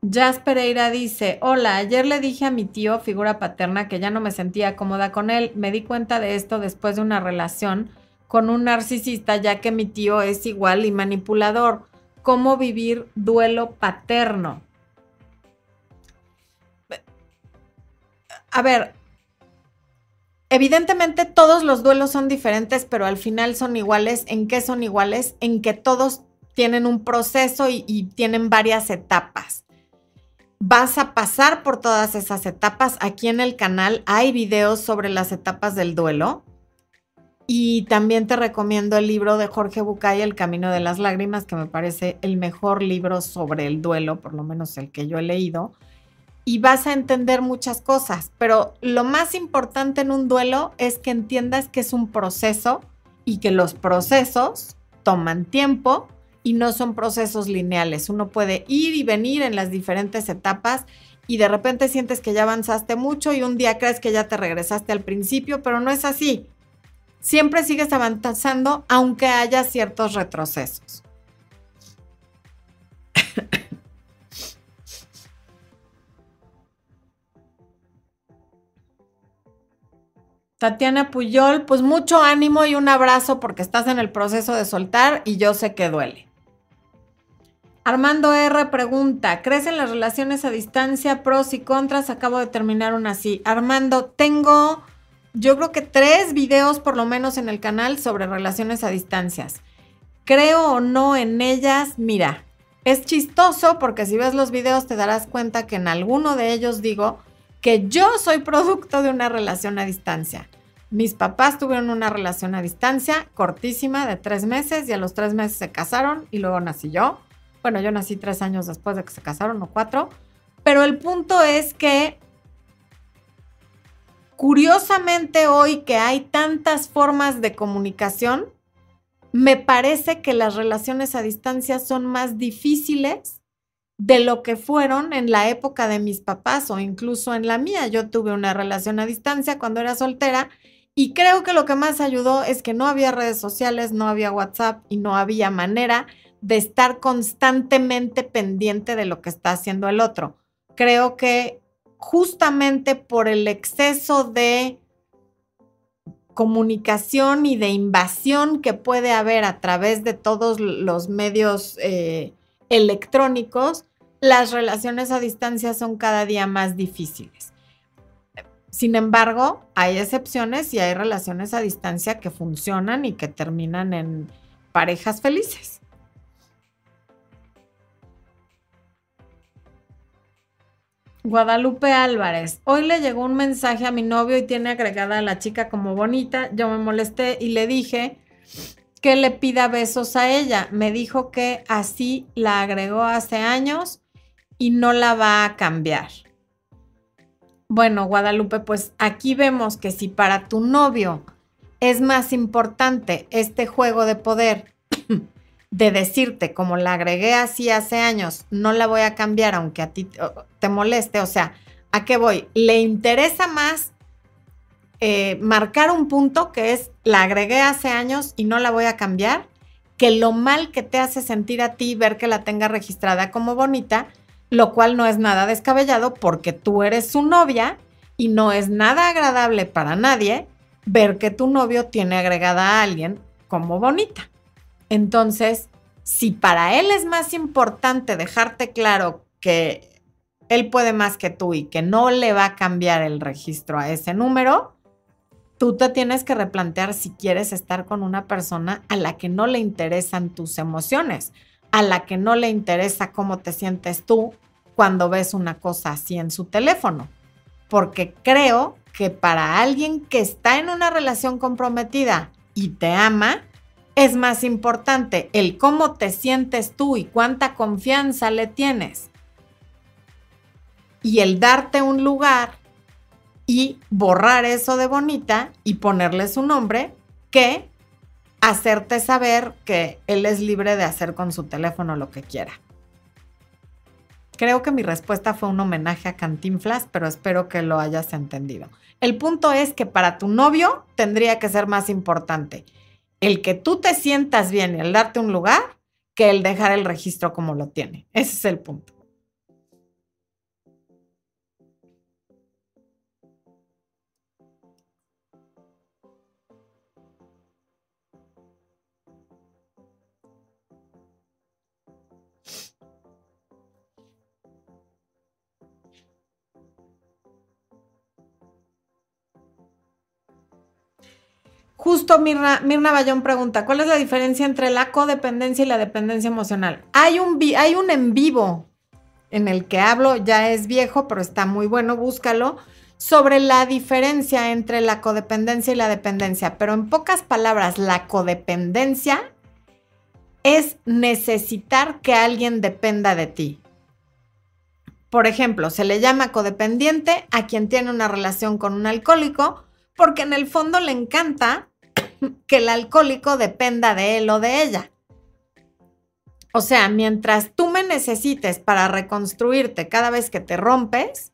Jazz Pereira dice, hola, ayer le dije a mi tío, figura paterna, que ya no me sentía cómoda con él. Me di cuenta de esto después de una relación con un narcisista, ya que mi tío es igual y manipulador. ¿Cómo vivir duelo paterno? A ver, evidentemente todos los duelos son diferentes, pero al final son iguales. ¿En qué son iguales? En que todos tienen un proceso y, y tienen varias etapas vas a pasar por todas esas etapas. Aquí en el canal hay videos sobre las etapas del duelo. Y también te recomiendo el libro de Jorge Bucay, El Camino de las Lágrimas, que me parece el mejor libro sobre el duelo, por lo menos el que yo he leído. y vas a entender muchas cosas, pero lo más importante en un duelo es que entiendas que es un proceso y que los procesos toman tiempo y no son procesos lineales. Uno puede ir y venir en las diferentes etapas y de repente sientes que ya avanzaste mucho y un día crees que ya te regresaste al principio, pero no es así. Siempre sigues avanzando aunque haya ciertos retrocesos. Tatiana Puyol, pues mucho ánimo y un abrazo porque estás en el proceso de soltar y yo sé que duele. Armando R pregunta, ¿crees en las relaciones a distancia, pros y contras? Acabo de terminar una así. Armando, tengo yo creo que tres videos por lo menos en el canal sobre relaciones a distancias. Creo o no en ellas, mira, es chistoso porque si ves los videos te darás cuenta que en alguno de ellos digo que yo soy producto de una relación a distancia. Mis papás tuvieron una relación a distancia cortísima de tres meses y a los tres meses se casaron y luego nací yo. Bueno, yo nací tres años después de que se casaron o cuatro. Pero el punto es que curiosamente hoy que hay tantas formas de comunicación, me parece que las relaciones a distancia son más difíciles de lo que fueron en la época de mis papás o incluso en la mía. Yo tuve una relación a distancia cuando era soltera y creo que lo que más ayudó es que no había redes sociales, no había WhatsApp y no había manera de estar constantemente pendiente de lo que está haciendo el otro. Creo que justamente por el exceso de comunicación y de invasión que puede haber a través de todos los medios eh, electrónicos, las relaciones a distancia son cada día más difíciles. Sin embargo, hay excepciones y hay relaciones a distancia que funcionan y que terminan en parejas felices. Guadalupe Álvarez, hoy le llegó un mensaje a mi novio y tiene agregada a la chica como bonita. Yo me molesté y le dije que le pida besos a ella. Me dijo que así la agregó hace años y no la va a cambiar. Bueno, Guadalupe, pues aquí vemos que si para tu novio es más importante este juego de poder de decirte, como la agregué así hace años, no la voy a cambiar aunque a ti te moleste, o sea, ¿a qué voy? Le interesa más eh, marcar un punto que es, la agregué hace años y no la voy a cambiar, que lo mal que te hace sentir a ti ver que la tenga registrada como bonita, lo cual no es nada descabellado porque tú eres su novia y no es nada agradable para nadie ver que tu novio tiene agregada a alguien como bonita. Entonces, si para él es más importante dejarte claro que él puede más que tú y que no le va a cambiar el registro a ese número, tú te tienes que replantear si quieres estar con una persona a la que no le interesan tus emociones, a la que no le interesa cómo te sientes tú cuando ves una cosa así en su teléfono. Porque creo que para alguien que está en una relación comprometida y te ama, es más importante el cómo te sientes tú y cuánta confianza le tienes. Y el darte un lugar y borrar eso de bonita y ponerle su nombre que hacerte saber que él es libre de hacer con su teléfono lo que quiera. Creo que mi respuesta fue un homenaje a Cantinflas, pero espero que lo hayas entendido. El punto es que para tu novio tendría que ser más importante el que tú te sientas bien y el darte un lugar que el dejar el registro como lo tiene. Ese es el punto. Justo Mirna, Mirna Bayón pregunta, ¿cuál es la diferencia entre la codependencia y la dependencia emocional? Hay un, hay un en vivo en el que hablo, ya es viejo, pero está muy bueno, búscalo, sobre la diferencia entre la codependencia y la dependencia. Pero en pocas palabras, la codependencia es necesitar que alguien dependa de ti. Por ejemplo, se le llama codependiente a quien tiene una relación con un alcohólico porque en el fondo le encanta que el alcohólico dependa de él o de ella. O sea, mientras tú me necesites para reconstruirte cada vez que te rompes,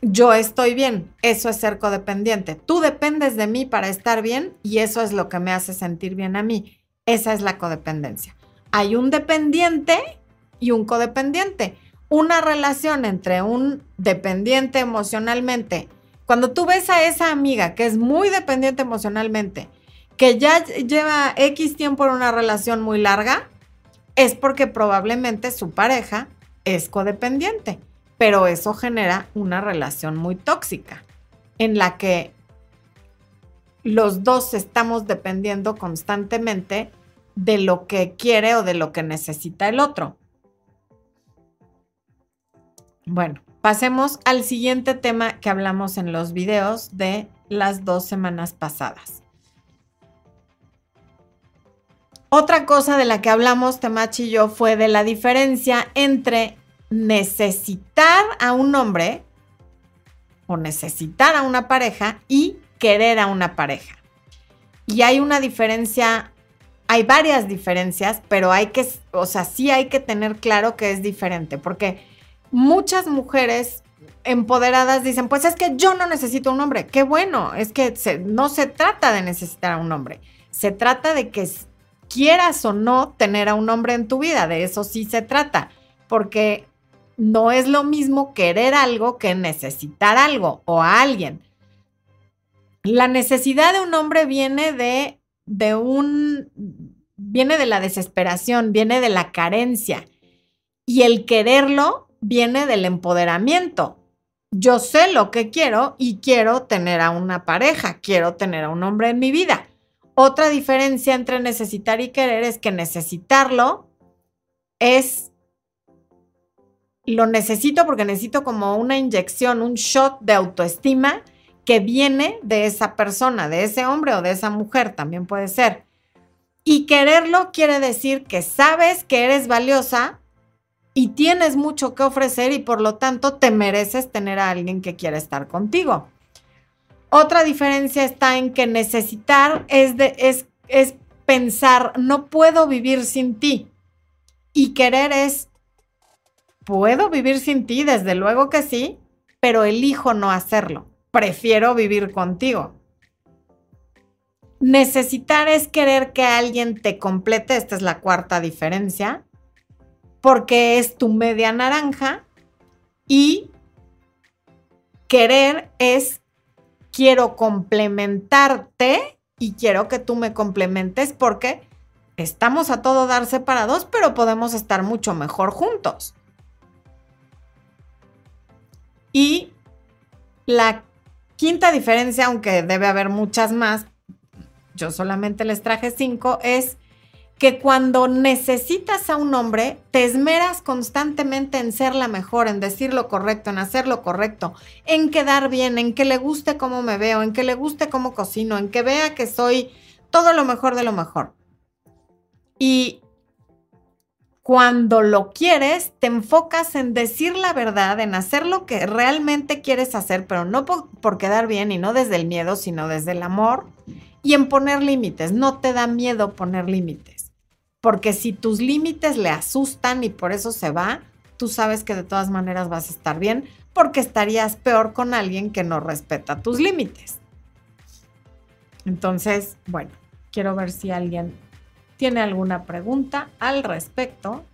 yo estoy bien. Eso es ser codependiente. Tú dependes de mí para estar bien y eso es lo que me hace sentir bien a mí. Esa es la codependencia. Hay un dependiente y un codependiente una relación entre un dependiente emocionalmente, cuando tú ves a esa amiga que es muy dependiente emocionalmente, que ya lleva X tiempo en una relación muy larga, es porque probablemente su pareja es codependiente, pero eso genera una relación muy tóxica en la que los dos estamos dependiendo constantemente de lo que quiere o de lo que necesita el otro. Bueno, pasemos al siguiente tema que hablamos en los videos de las dos semanas pasadas. Otra cosa de la que hablamos Temachi y yo fue de la diferencia entre necesitar a un hombre o necesitar a una pareja y querer a una pareja. Y hay una diferencia, hay varias diferencias, pero hay que, o sea, sí hay que tener claro que es diferente, porque muchas mujeres empoderadas dicen, pues es que yo no necesito un hombre. Qué bueno, es que no se trata de necesitar a un hombre, se trata de que quieras o no tener a un hombre en tu vida, de eso sí se trata, porque no es lo mismo querer algo que necesitar algo o a alguien. La necesidad de un hombre viene de, de un, viene de la desesperación, viene de la carencia. Y el quererlo viene del empoderamiento. Yo sé lo que quiero y quiero tener a una pareja, quiero tener a un hombre en mi vida. Otra diferencia entre necesitar y querer es que necesitarlo es lo necesito porque necesito como una inyección, un shot de autoestima que viene de esa persona, de ese hombre o de esa mujer, también puede ser. Y quererlo quiere decir que sabes que eres valiosa y tienes mucho que ofrecer y por lo tanto te mereces tener a alguien que quiera estar contigo. Otra diferencia está en que necesitar es, de, es, es pensar, no puedo vivir sin ti. Y querer es, puedo vivir sin ti, desde luego que sí, pero elijo no hacerlo. Prefiero vivir contigo. Necesitar es querer que alguien te complete, esta es la cuarta diferencia porque es tu media naranja y querer es quiero complementarte y quiero que tú me complementes porque estamos a todo dar separados, pero podemos estar mucho mejor juntos. Y la quinta diferencia, aunque debe haber muchas más, yo solamente les traje cinco, es que cuando necesitas a un hombre, te esmeras constantemente en ser la mejor, en decir lo correcto, en hacer lo correcto, en quedar bien, en que le guste cómo me veo, en que le guste cómo cocino, en que vea que soy todo lo mejor de lo mejor. Y cuando lo quieres, te enfocas en decir la verdad, en hacer lo que realmente quieres hacer, pero no por, por quedar bien y no desde el miedo, sino desde el amor, y en poner límites. No te da miedo poner límites porque si tus límites le asustan y por eso se va, tú sabes que de todas maneras vas a estar bien porque estarías peor con alguien que no respeta tus límites. Entonces, bueno, quiero ver si alguien tiene alguna pregunta al respecto.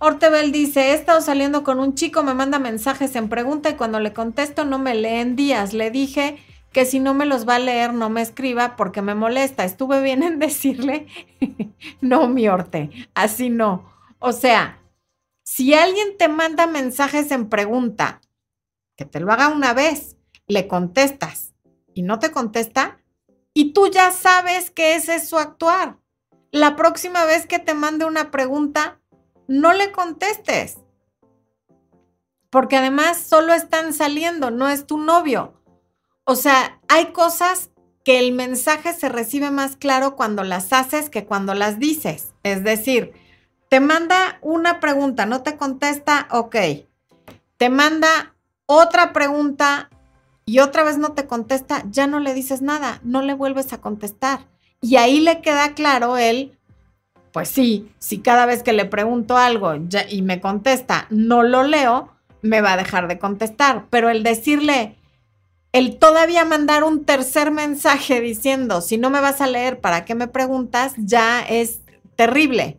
Ortebel dice, he estado saliendo con un chico, me manda mensajes en pregunta y cuando le contesto no me leen días. Le dije que si no me los va a leer, no me escriba porque me molesta. Estuve bien en decirle, no, mi orte, así no. O sea, si alguien te manda mensajes en pregunta, que te lo haga una vez, le contestas y no te contesta, y tú ya sabes que ese es su actuar. La próxima vez que te mande una pregunta, no le contestes. Porque además solo están saliendo, no es tu novio. O sea, hay cosas que el mensaje se recibe más claro cuando las haces que cuando las dices. Es decir, te manda una pregunta, no te contesta, ok. Te manda otra pregunta y otra vez no te contesta, ya no le dices nada, no le vuelves a contestar. Y ahí le queda claro él, pues sí, si cada vez que le pregunto algo y me contesta, no lo leo, me va a dejar de contestar. Pero el decirle, el todavía mandar un tercer mensaje diciendo, si no me vas a leer, ¿para qué me preguntas? Ya es terrible.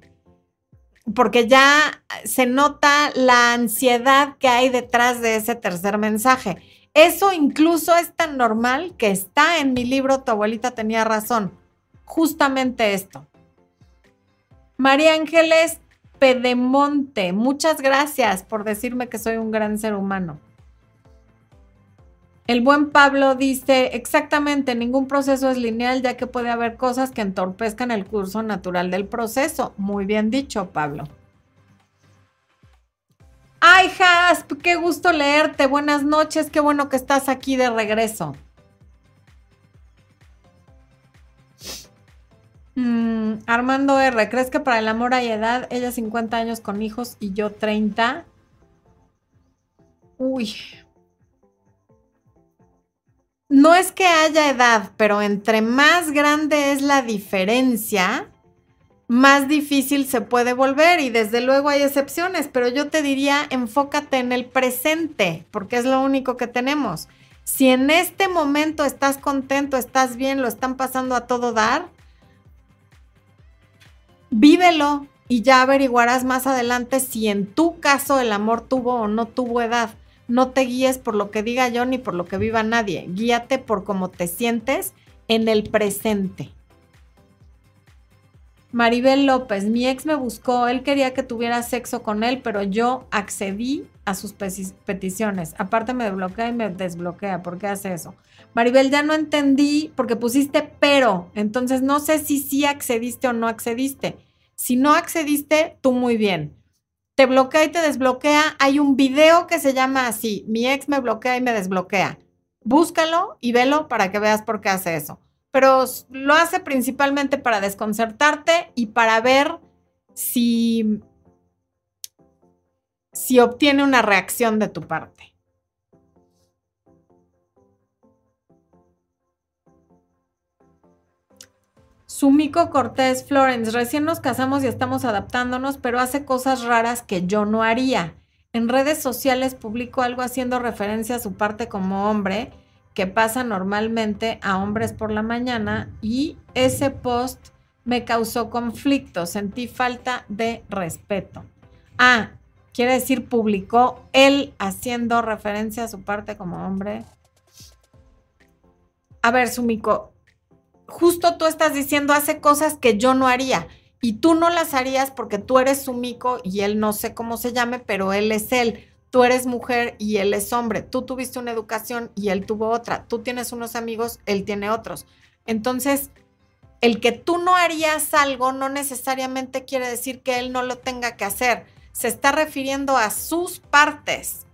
Porque ya se nota la ansiedad que hay detrás de ese tercer mensaje. Eso incluso es tan normal que está en mi libro Tu abuelita tenía razón. Justamente esto. María Ángeles Pedemonte, muchas gracias por decirme que soy un gran ser humano. El buen Pablo dice, exactamente, ningún proceso es lineal ya que puede haber cosas que entorpezcan el curso natural del proceso. Muy bien dicho, Pablo. Ay, Hasp, qué gusto leerte. Buenas noches, qué bueno que estás aquí de regreso. Mm, Armando R, ¿crees que para el amor hay edad? Ella 50 años con hijos y yo 30. Uy. No es que haya edad, pero entre más grande es la diferencia, más difícil se puede volver y desde luego hay excepciones, pero yo te diría enfócate en el presente, porque es lo único que tenemos. Si en este momento estás contento, estás bien, lo están pasando a todo dar, vívelo y ya averiguarás más adelante si en tu caso el amor tuvo o no tuvo edad. No te guíes por lo que diga yo ni por lo que viva nadie. Guíate por cómo te sientes en el presente. Maribel López, mi ex me buscó, él quería que tuviera sexo con él, pero yo accedí a sus peticiones. Aparte me bloquea y me desbloquea. ¿Por qué hace eso? Maribel, ya no entendí porque pusiste pero. Entonces no sé si sí accediste o no accediste. Si no accediste, tú muy bien. Te bloquea y te desbloquea. Hay un video que se llama así, mi ex me bloquea y me desbloquea. Búscalo y velo para que veas por qué hace eso. Pero lo hace principalmente para desconcertarte y para ver si, si obtiene una reacción de tu parte. Sumiko Cortés Florence, recién nos casamos y estamos adaptándonos, pero hace cosas raras que yo no haría. En redes sociales publico algo haciendo referencia a su parte como hombre, que pasa normalmente a hombres por la mañana, y ese post me causó conflicto, sentí falta de respeto. Ah, quiere decir publicó él haciendo referencia a su parte como hombre. A ver, Sumiko, justo tú estás diciendo hace cosas que yo no haría y tú no las harías porque tú eres su mico y él no sé cómo se llame, pero él es él. Tú eres mujer y él es hombre. Tú tuviste una educación y él tuvo otra. Tú tienes unos amigos, él tiene otros. Entonces, el que tú no harías algo no necesariamente quiere decir que él no lo tenga que hacer. Se está refiriendo a sus partes.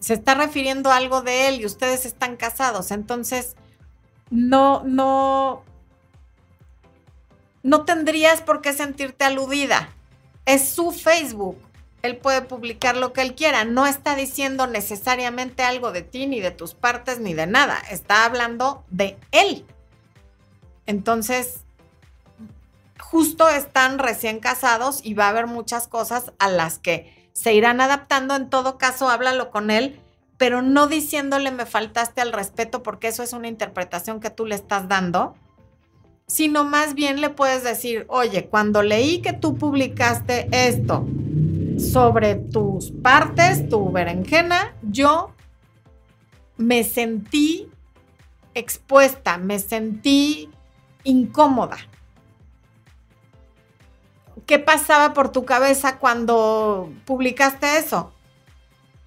Se está refiriendo a algo de él y ustedes están casados. Entonces, no, no, no tendrías por qué sentirte aludida. Es su Facebook. Él puede publicar lo que él quiera. No está diciendo necesariamente algo de ti, ni de tus partes, ni de nada. Está hablando de él. Entonces, justo están recién casados y va a haber muchas cosas a las que se irán adaptando. En todo caso, háblalo con él pero no diciéndole me faltaste al respeto porque eso es una interpretación que tú le estás dando, sino más bien le puedes decir, oye, cuando leí que tú publicaste esto sobre tus partes, tu berenjena, yo me sentí expuesta, me sentí incómoda. ¿Qué pasaba por tu cabeza cuando publicaste eso?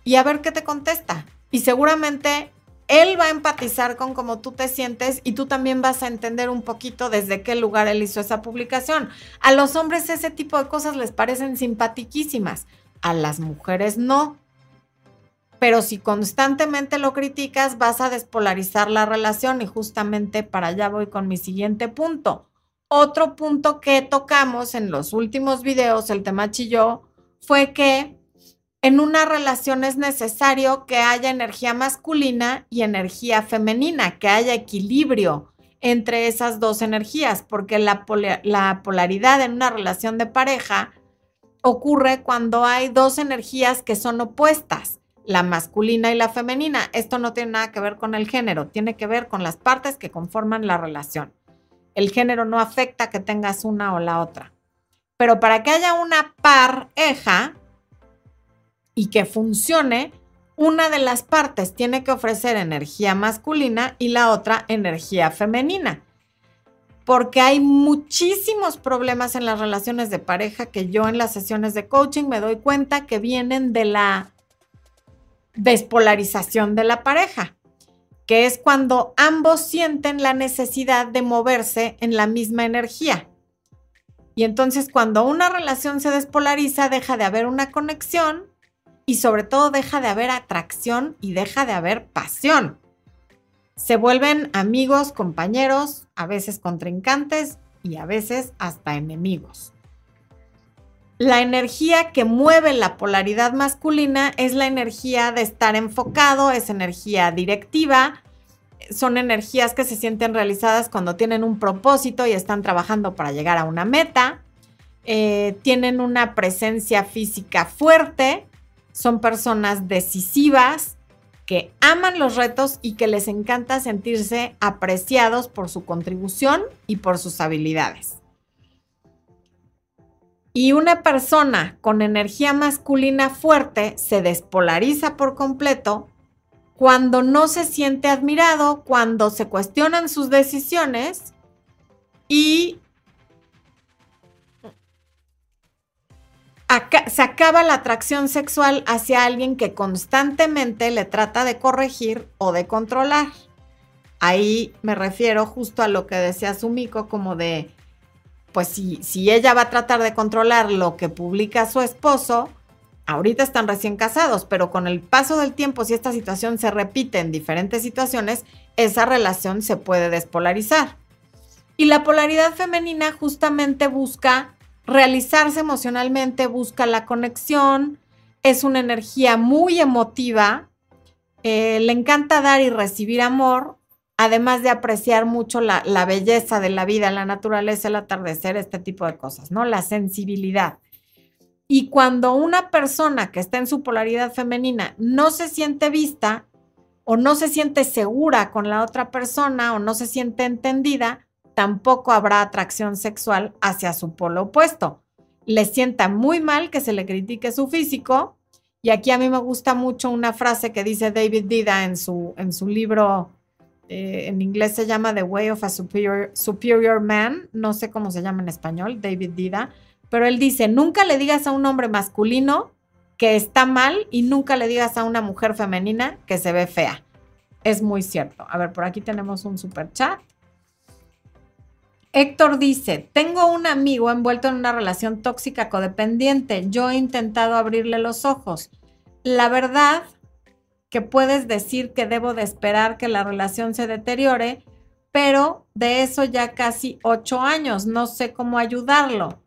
Y a ver qué te contesta. Y seguramente él va a empatizar con cómo tú te sientes y tú también vas a entender un poquito desde qué lugar él hizo esa publicación. A los hombres ese tipo de cosas les parecen simpatiquísimas, a las mujeres no. Pero si constantemente lo criticas, vas a despolarizar la relación y justamente para allá voy con mi siguiente punto. Otro punto que tocamos en los últimos videos, el tema chilló, fue que en una relación es necesario que haya energía masculina y energía femenina, que haya equilibrio entre esas dos energías, porque la, la polaridad en una relación de pareja ocurre cuando hay dos energías que son opuestas la masculina y la femenina. Esto no tiene nada que ver con el género, tiene que ver con las partes que conforman la relación. El género no afecta que tengas una o la otra. Pero para que haya una pareja y que funcione, una de las partes tiene que ofrecer energía masculina y la otra energía femenina. Porque hay muchísimos problemas en las relaciones de pareja que yo en las sesiones de coaching me doy cuenta que vienen de la despolarización de la pareja, que es cuando ambos sienten la necesidad de moverse en la misma energía. Y entonces cuando una relación se despolariza, deja de haber una conexión y sobre todo deja de haber atracción y deja de haber pasión. Se vuelven amigos, compañeros, a veces contrincantes y a veces hasta enemigos. La energía que mueve la polaridad masculina es la energía de estar enfocado, es energía directiva, son energías que se sienten realizadas cuando tienen un propósito y están trabajando para llegar a una meta, eh, tienen una presencia física fuerte, son personas decisivas, que aman los retos y que les encanta sentirse apreciados por su contribución y por sus habilidades. Y una persona con energía masculina fuerte se despolariza por completo cuando no se siente admirado, cuando se cuestionan sus decisiones y se acaba la atracción sexual hacia alguien que constantemente le trata de corregir o de controlar. Ahí me refiero justo a lo que decía Sumiko, como de pues si, si ella va a tratar de controlar lo que publica su esposo, ahorita están recién casados, pero con el paso del tiempo, si esta situación se repite en diferentes situaciones, esa relación se puede despolarizar. Y la polaridad femenina justamente busca realizarse emocionalmente, busca la conexión, es una energía muy emotiva, eh, le encanta dar y recibir amor, además de apreciar mucho la, belleza de la vida, la naturaleza, el atardecer, este tipo de cosas, ¿no? La sensibilidad. Y cuando una persona que está en su polaridad femenina no se siente vista o no se siente segura con la otra persona o no se siente entendida, tampoco habrá atracción sexual hacia su polo opuesto. Le sienta muy mal que se le critique su físico. Y aquí a mí me gusta mucho una frase que dice David Dida en su, en su libro eh, en inglés se llama The Way of a Superior, Superior Man, no sé cómo se llama en español, David Dida, pero él dice, nunca le digas a un hombre masculino que está mal y nunca le digas a una mujer femenina que se ve fea. Es muy cierto. A ver, por aquí tenemos un super chat. Héctor dice, tengo un amigo envuelto en una relación tóxica codependiente. Yo he intentado abrirle los ojos. La verdad que puedes decir que debo de esperar que la relación se deteriore, pero de eso ya casi ocho años, no sé cómo ayudarlo.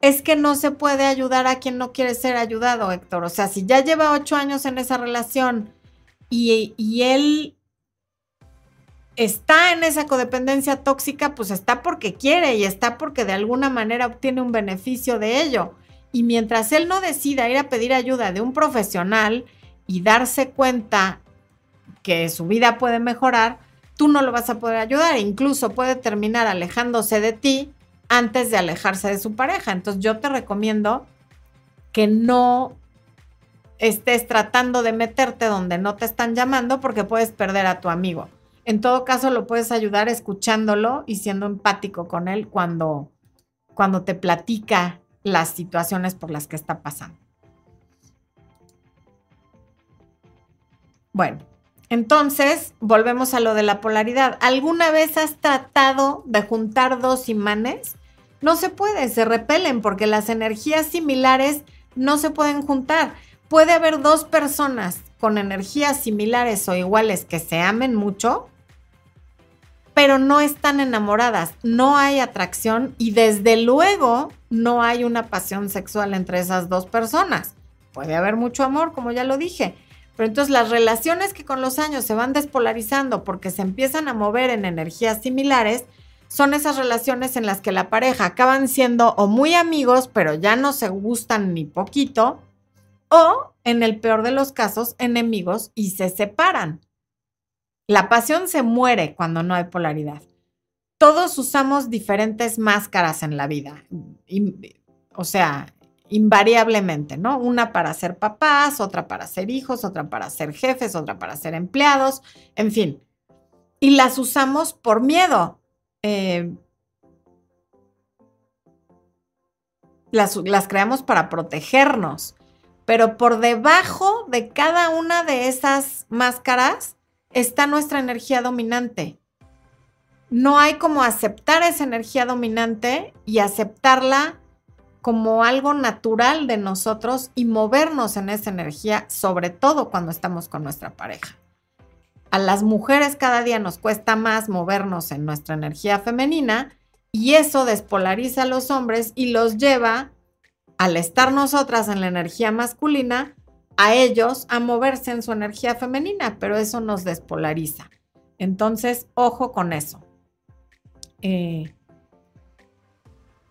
Es que no se puede ayudar a quien no quiere ser ayudado, Héctor. O sea, si ya lleva ocho años en esa relación y, y él está en esa codependencia tóxica, pues está porque quiere y está porque de alguna manera obtiene un beneficio de ello. Y mientras él no decida ir a pedir ayuda de un profesional, y darse cuenta que su vida puede mejorar, tú no lo vas a poder ayudar. Incluso puede terminar alejándose de ti antes de alejarse de su pareja. Entonces yo te recomiendo que no estés tratando de meterte donde no te están llamando porque puedes perder a tu amigo. En todo caso, lo puedes ayudar escuchándolo y siendo empático con él cuando, cuando te platica las situaciones por las que está pasando. Bueno, entonces volvemos a lo de la polaridad. ¿Alguna vez has tratado de juntar dos imanes? No se puede, se repelen porque las energías similares no se pueden juntar. puede haber dos personas con energías similares o iguales que se amen mucho, pero no están enamoradas, no hay atracción y desde luego no hay una pasión sexual entre esas dos personas. Puede haber mucho amor, como ya lo dije, pero entonces las relaciones que con los años se van despolarizando porque se empiezan a mover en energías similares, son esas relaciones en las que la pareja acaban siendo o muy amigos, pero ya no se gustan ni poquito, o en el peor de los casos, enemigos y se separan. La pasión se muere cuando no hay polaridad. Todos usamos diferentes máscaras en la vida. o sea, invariablemente, ¿no? Una para ser papás, otra para ser hijos, otra para ser jefes, otra para ser empleados, en fin. Y las usamos por miedo. Eh, las, las creamos para protegernos, pero por debajo de cada una de esas máscaras está nuestra energía dominante. No hay como aceptar esa energía dominante y aceptarla como algo natural de nosotros y movernos en esa energía, sobre todo cuando estamos con nuestra pareja. A las mujeres cada día nos cuesta más movernos en nuestra energía femenina y eso despolariza a los hombres y los lleva, al estar nosotras en la energía masculina, a ellos a moverse en su energía femenina, pero eso nos despolariza. Entonces, ojo con eso. Eh,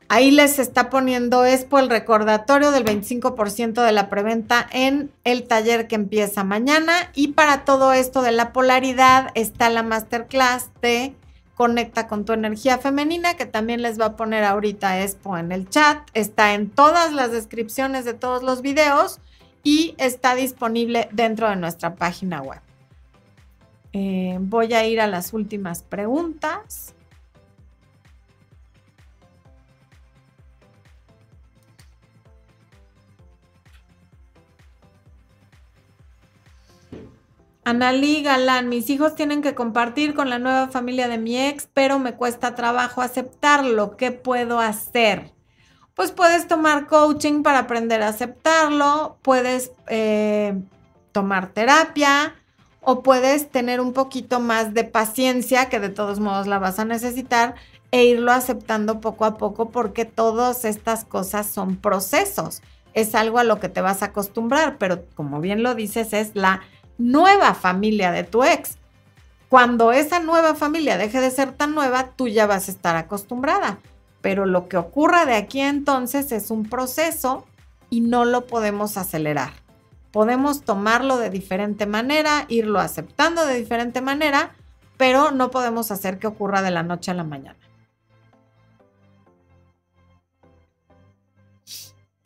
ahí les está poniendo por el recordatorio del 25% de la preventa en el taller que empieza mañana. Y para todo esto de la polaridad está la masterclass de Conecta con tu energía femenina, que también les va a poner ahorita Expo en el chat. Está en todas las descripciones de todos los videos y está disponible dentro de nuestra página web. Eh, voy a ir a las últimas preguntas. Analí Galán, mis hijos tienen que compartir con la nueva familia de mi ex, pero me cuesta trabajo aceptarlo. ¿Qué puedo hacer? pues puedes tomar coaching para aprender a aceptarlo, puedes eh, tomar terapia o puedes tener un poquito más de paciencia, que de todos modos la vas a necesitar, e irlo aceptando poco a poco porque todas estas cosas son procesos. Es algo a lo que te vas a acostumbrar, pero como bien lo dices, es la nueva familia de tu ex. Cuando esa nueva familia deje de ser tan nueva, tú ya vas a estar acostumbrada pero lo que ocurra de aquí entonces es un proceso y no lo podemos acelerar. Podemos tomarlo de diferente manera, irlo aceptando de diferente manera, pero no podemos hacer que ocurra de la noche a la mañana.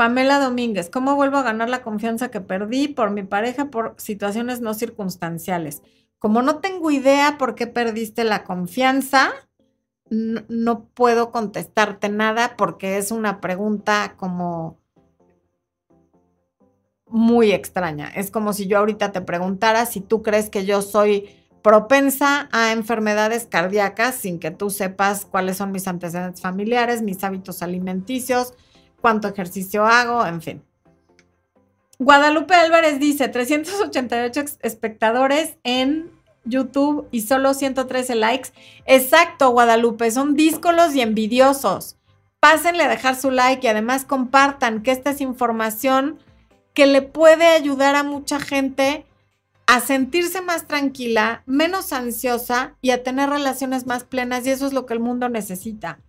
Pamela Domínguez, ¿cómo vuelvo a ganar la confianza que perdí por mi pareja por situaciones no circunstanciales? Como no tengo idea por qué perdiste la confianza, no, puedo contestarte nada porque es una pregunta como muy extraña. Es como si yo ahorita te preguntara si tú crees que yo soy propensa a enfermedades cardíacas sin que tú sepas cuáles son mis antecedentes familiares, mis hábitos alimenticios, cuánto ejercicio hago, en fin. Guadalupe Álvarez dice 388 espectadores en YouTube y solo 113 likes. Exacto, Guadalupe, son díscolos y envidiosos. Pásenle a dejar su like y además compartan que esta es información que le puede ayudar a mucha gente a sentirse más tranquila, menos ansiosa y a tener relaciones más plenas y eso es lo que el mundo necesita.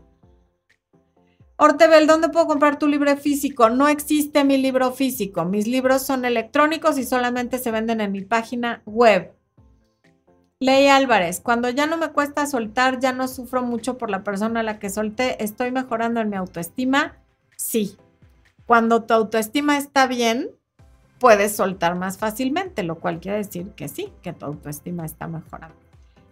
Ortebel, ¿dónde puedo comprar tu libro físico? No existe mi libro físico. Mis libros son electrónicos y solamente se venden en mi página web. Ley Álvarez, cuando ya no me cuesta soltar, ya no sufro mucho por la persona a la que solté, estoy mejorando en mi autoestima. Sí. Cuando tu autoestima está bien, puedes soltar más fácilmente, lo cual quiere decir que sí, que tu autoestima está mejorando.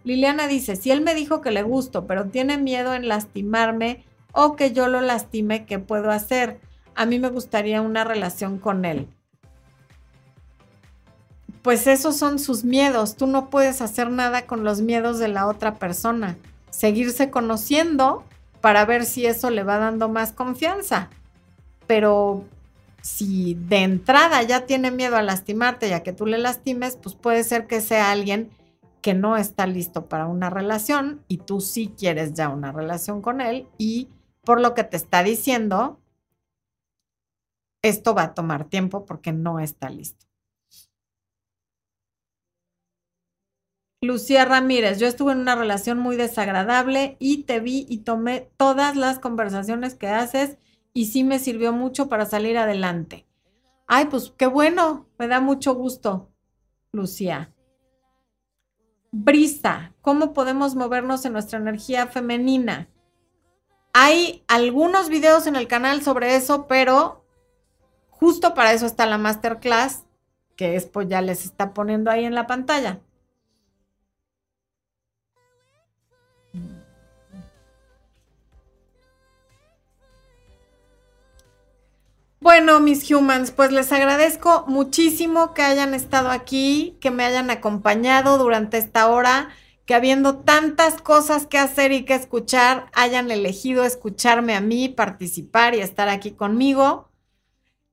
Liliana dice, si él me dijo que le gusto, pero tiene miedo en lastimarme o que yo lo lastime, ¿qué puedo hacer? A mí me gustaría una relación con él pues esos son sus miedos. Tú no puedes hacer nada con los miedos de la otra persona. Seguirse conociendo para ver si eso le va dando más confianza. Pero si de entrada ya tiene miedo a lastimarte y a que tú le lastimes, pues puede ser que sea alguien que no está listo para una relación y tú sí quieres ya una relación con él y por lo que te está diciendo, esto va a tomar tiempo porque no está listo. Lucía Ramírez, yo estuve en una relación muy desagradable y te vi y tomé todas las conversaciones que haces y sí me sirvió mucho para salir adelante. Ay, pues qué bueno, me da mucho gusto, Lucía. Brisa, ¿cómo podemos movernos en nuestra energía femenina? Hay algunos videos en el canal sobre eso, pero justo para eso está la masterclass, que Expo ya les está poniendo ahí en la pantalla. Bueno, mis humans, pues les agradezco muchísimo que hayan estado aquí, que me hayan acompañado durante esta hora, que habiendo tantas cosas que hacer y que escuchar, hayan elegido escucharme a mí, participar y estar aquí conmigo.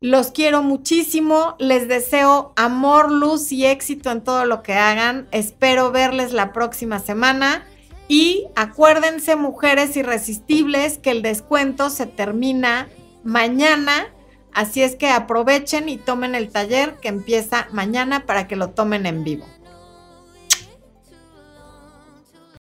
Los quiero muchísimo, les deseo amor, luz y éxito en todo lo que hagan. Espero verles la próxima semana. Y acuérdense, mujeres irresistibles, que el descuento se termina mañana Así es que aprovechen y tomen el taller que empieza mañana para que lo tomen en vivo.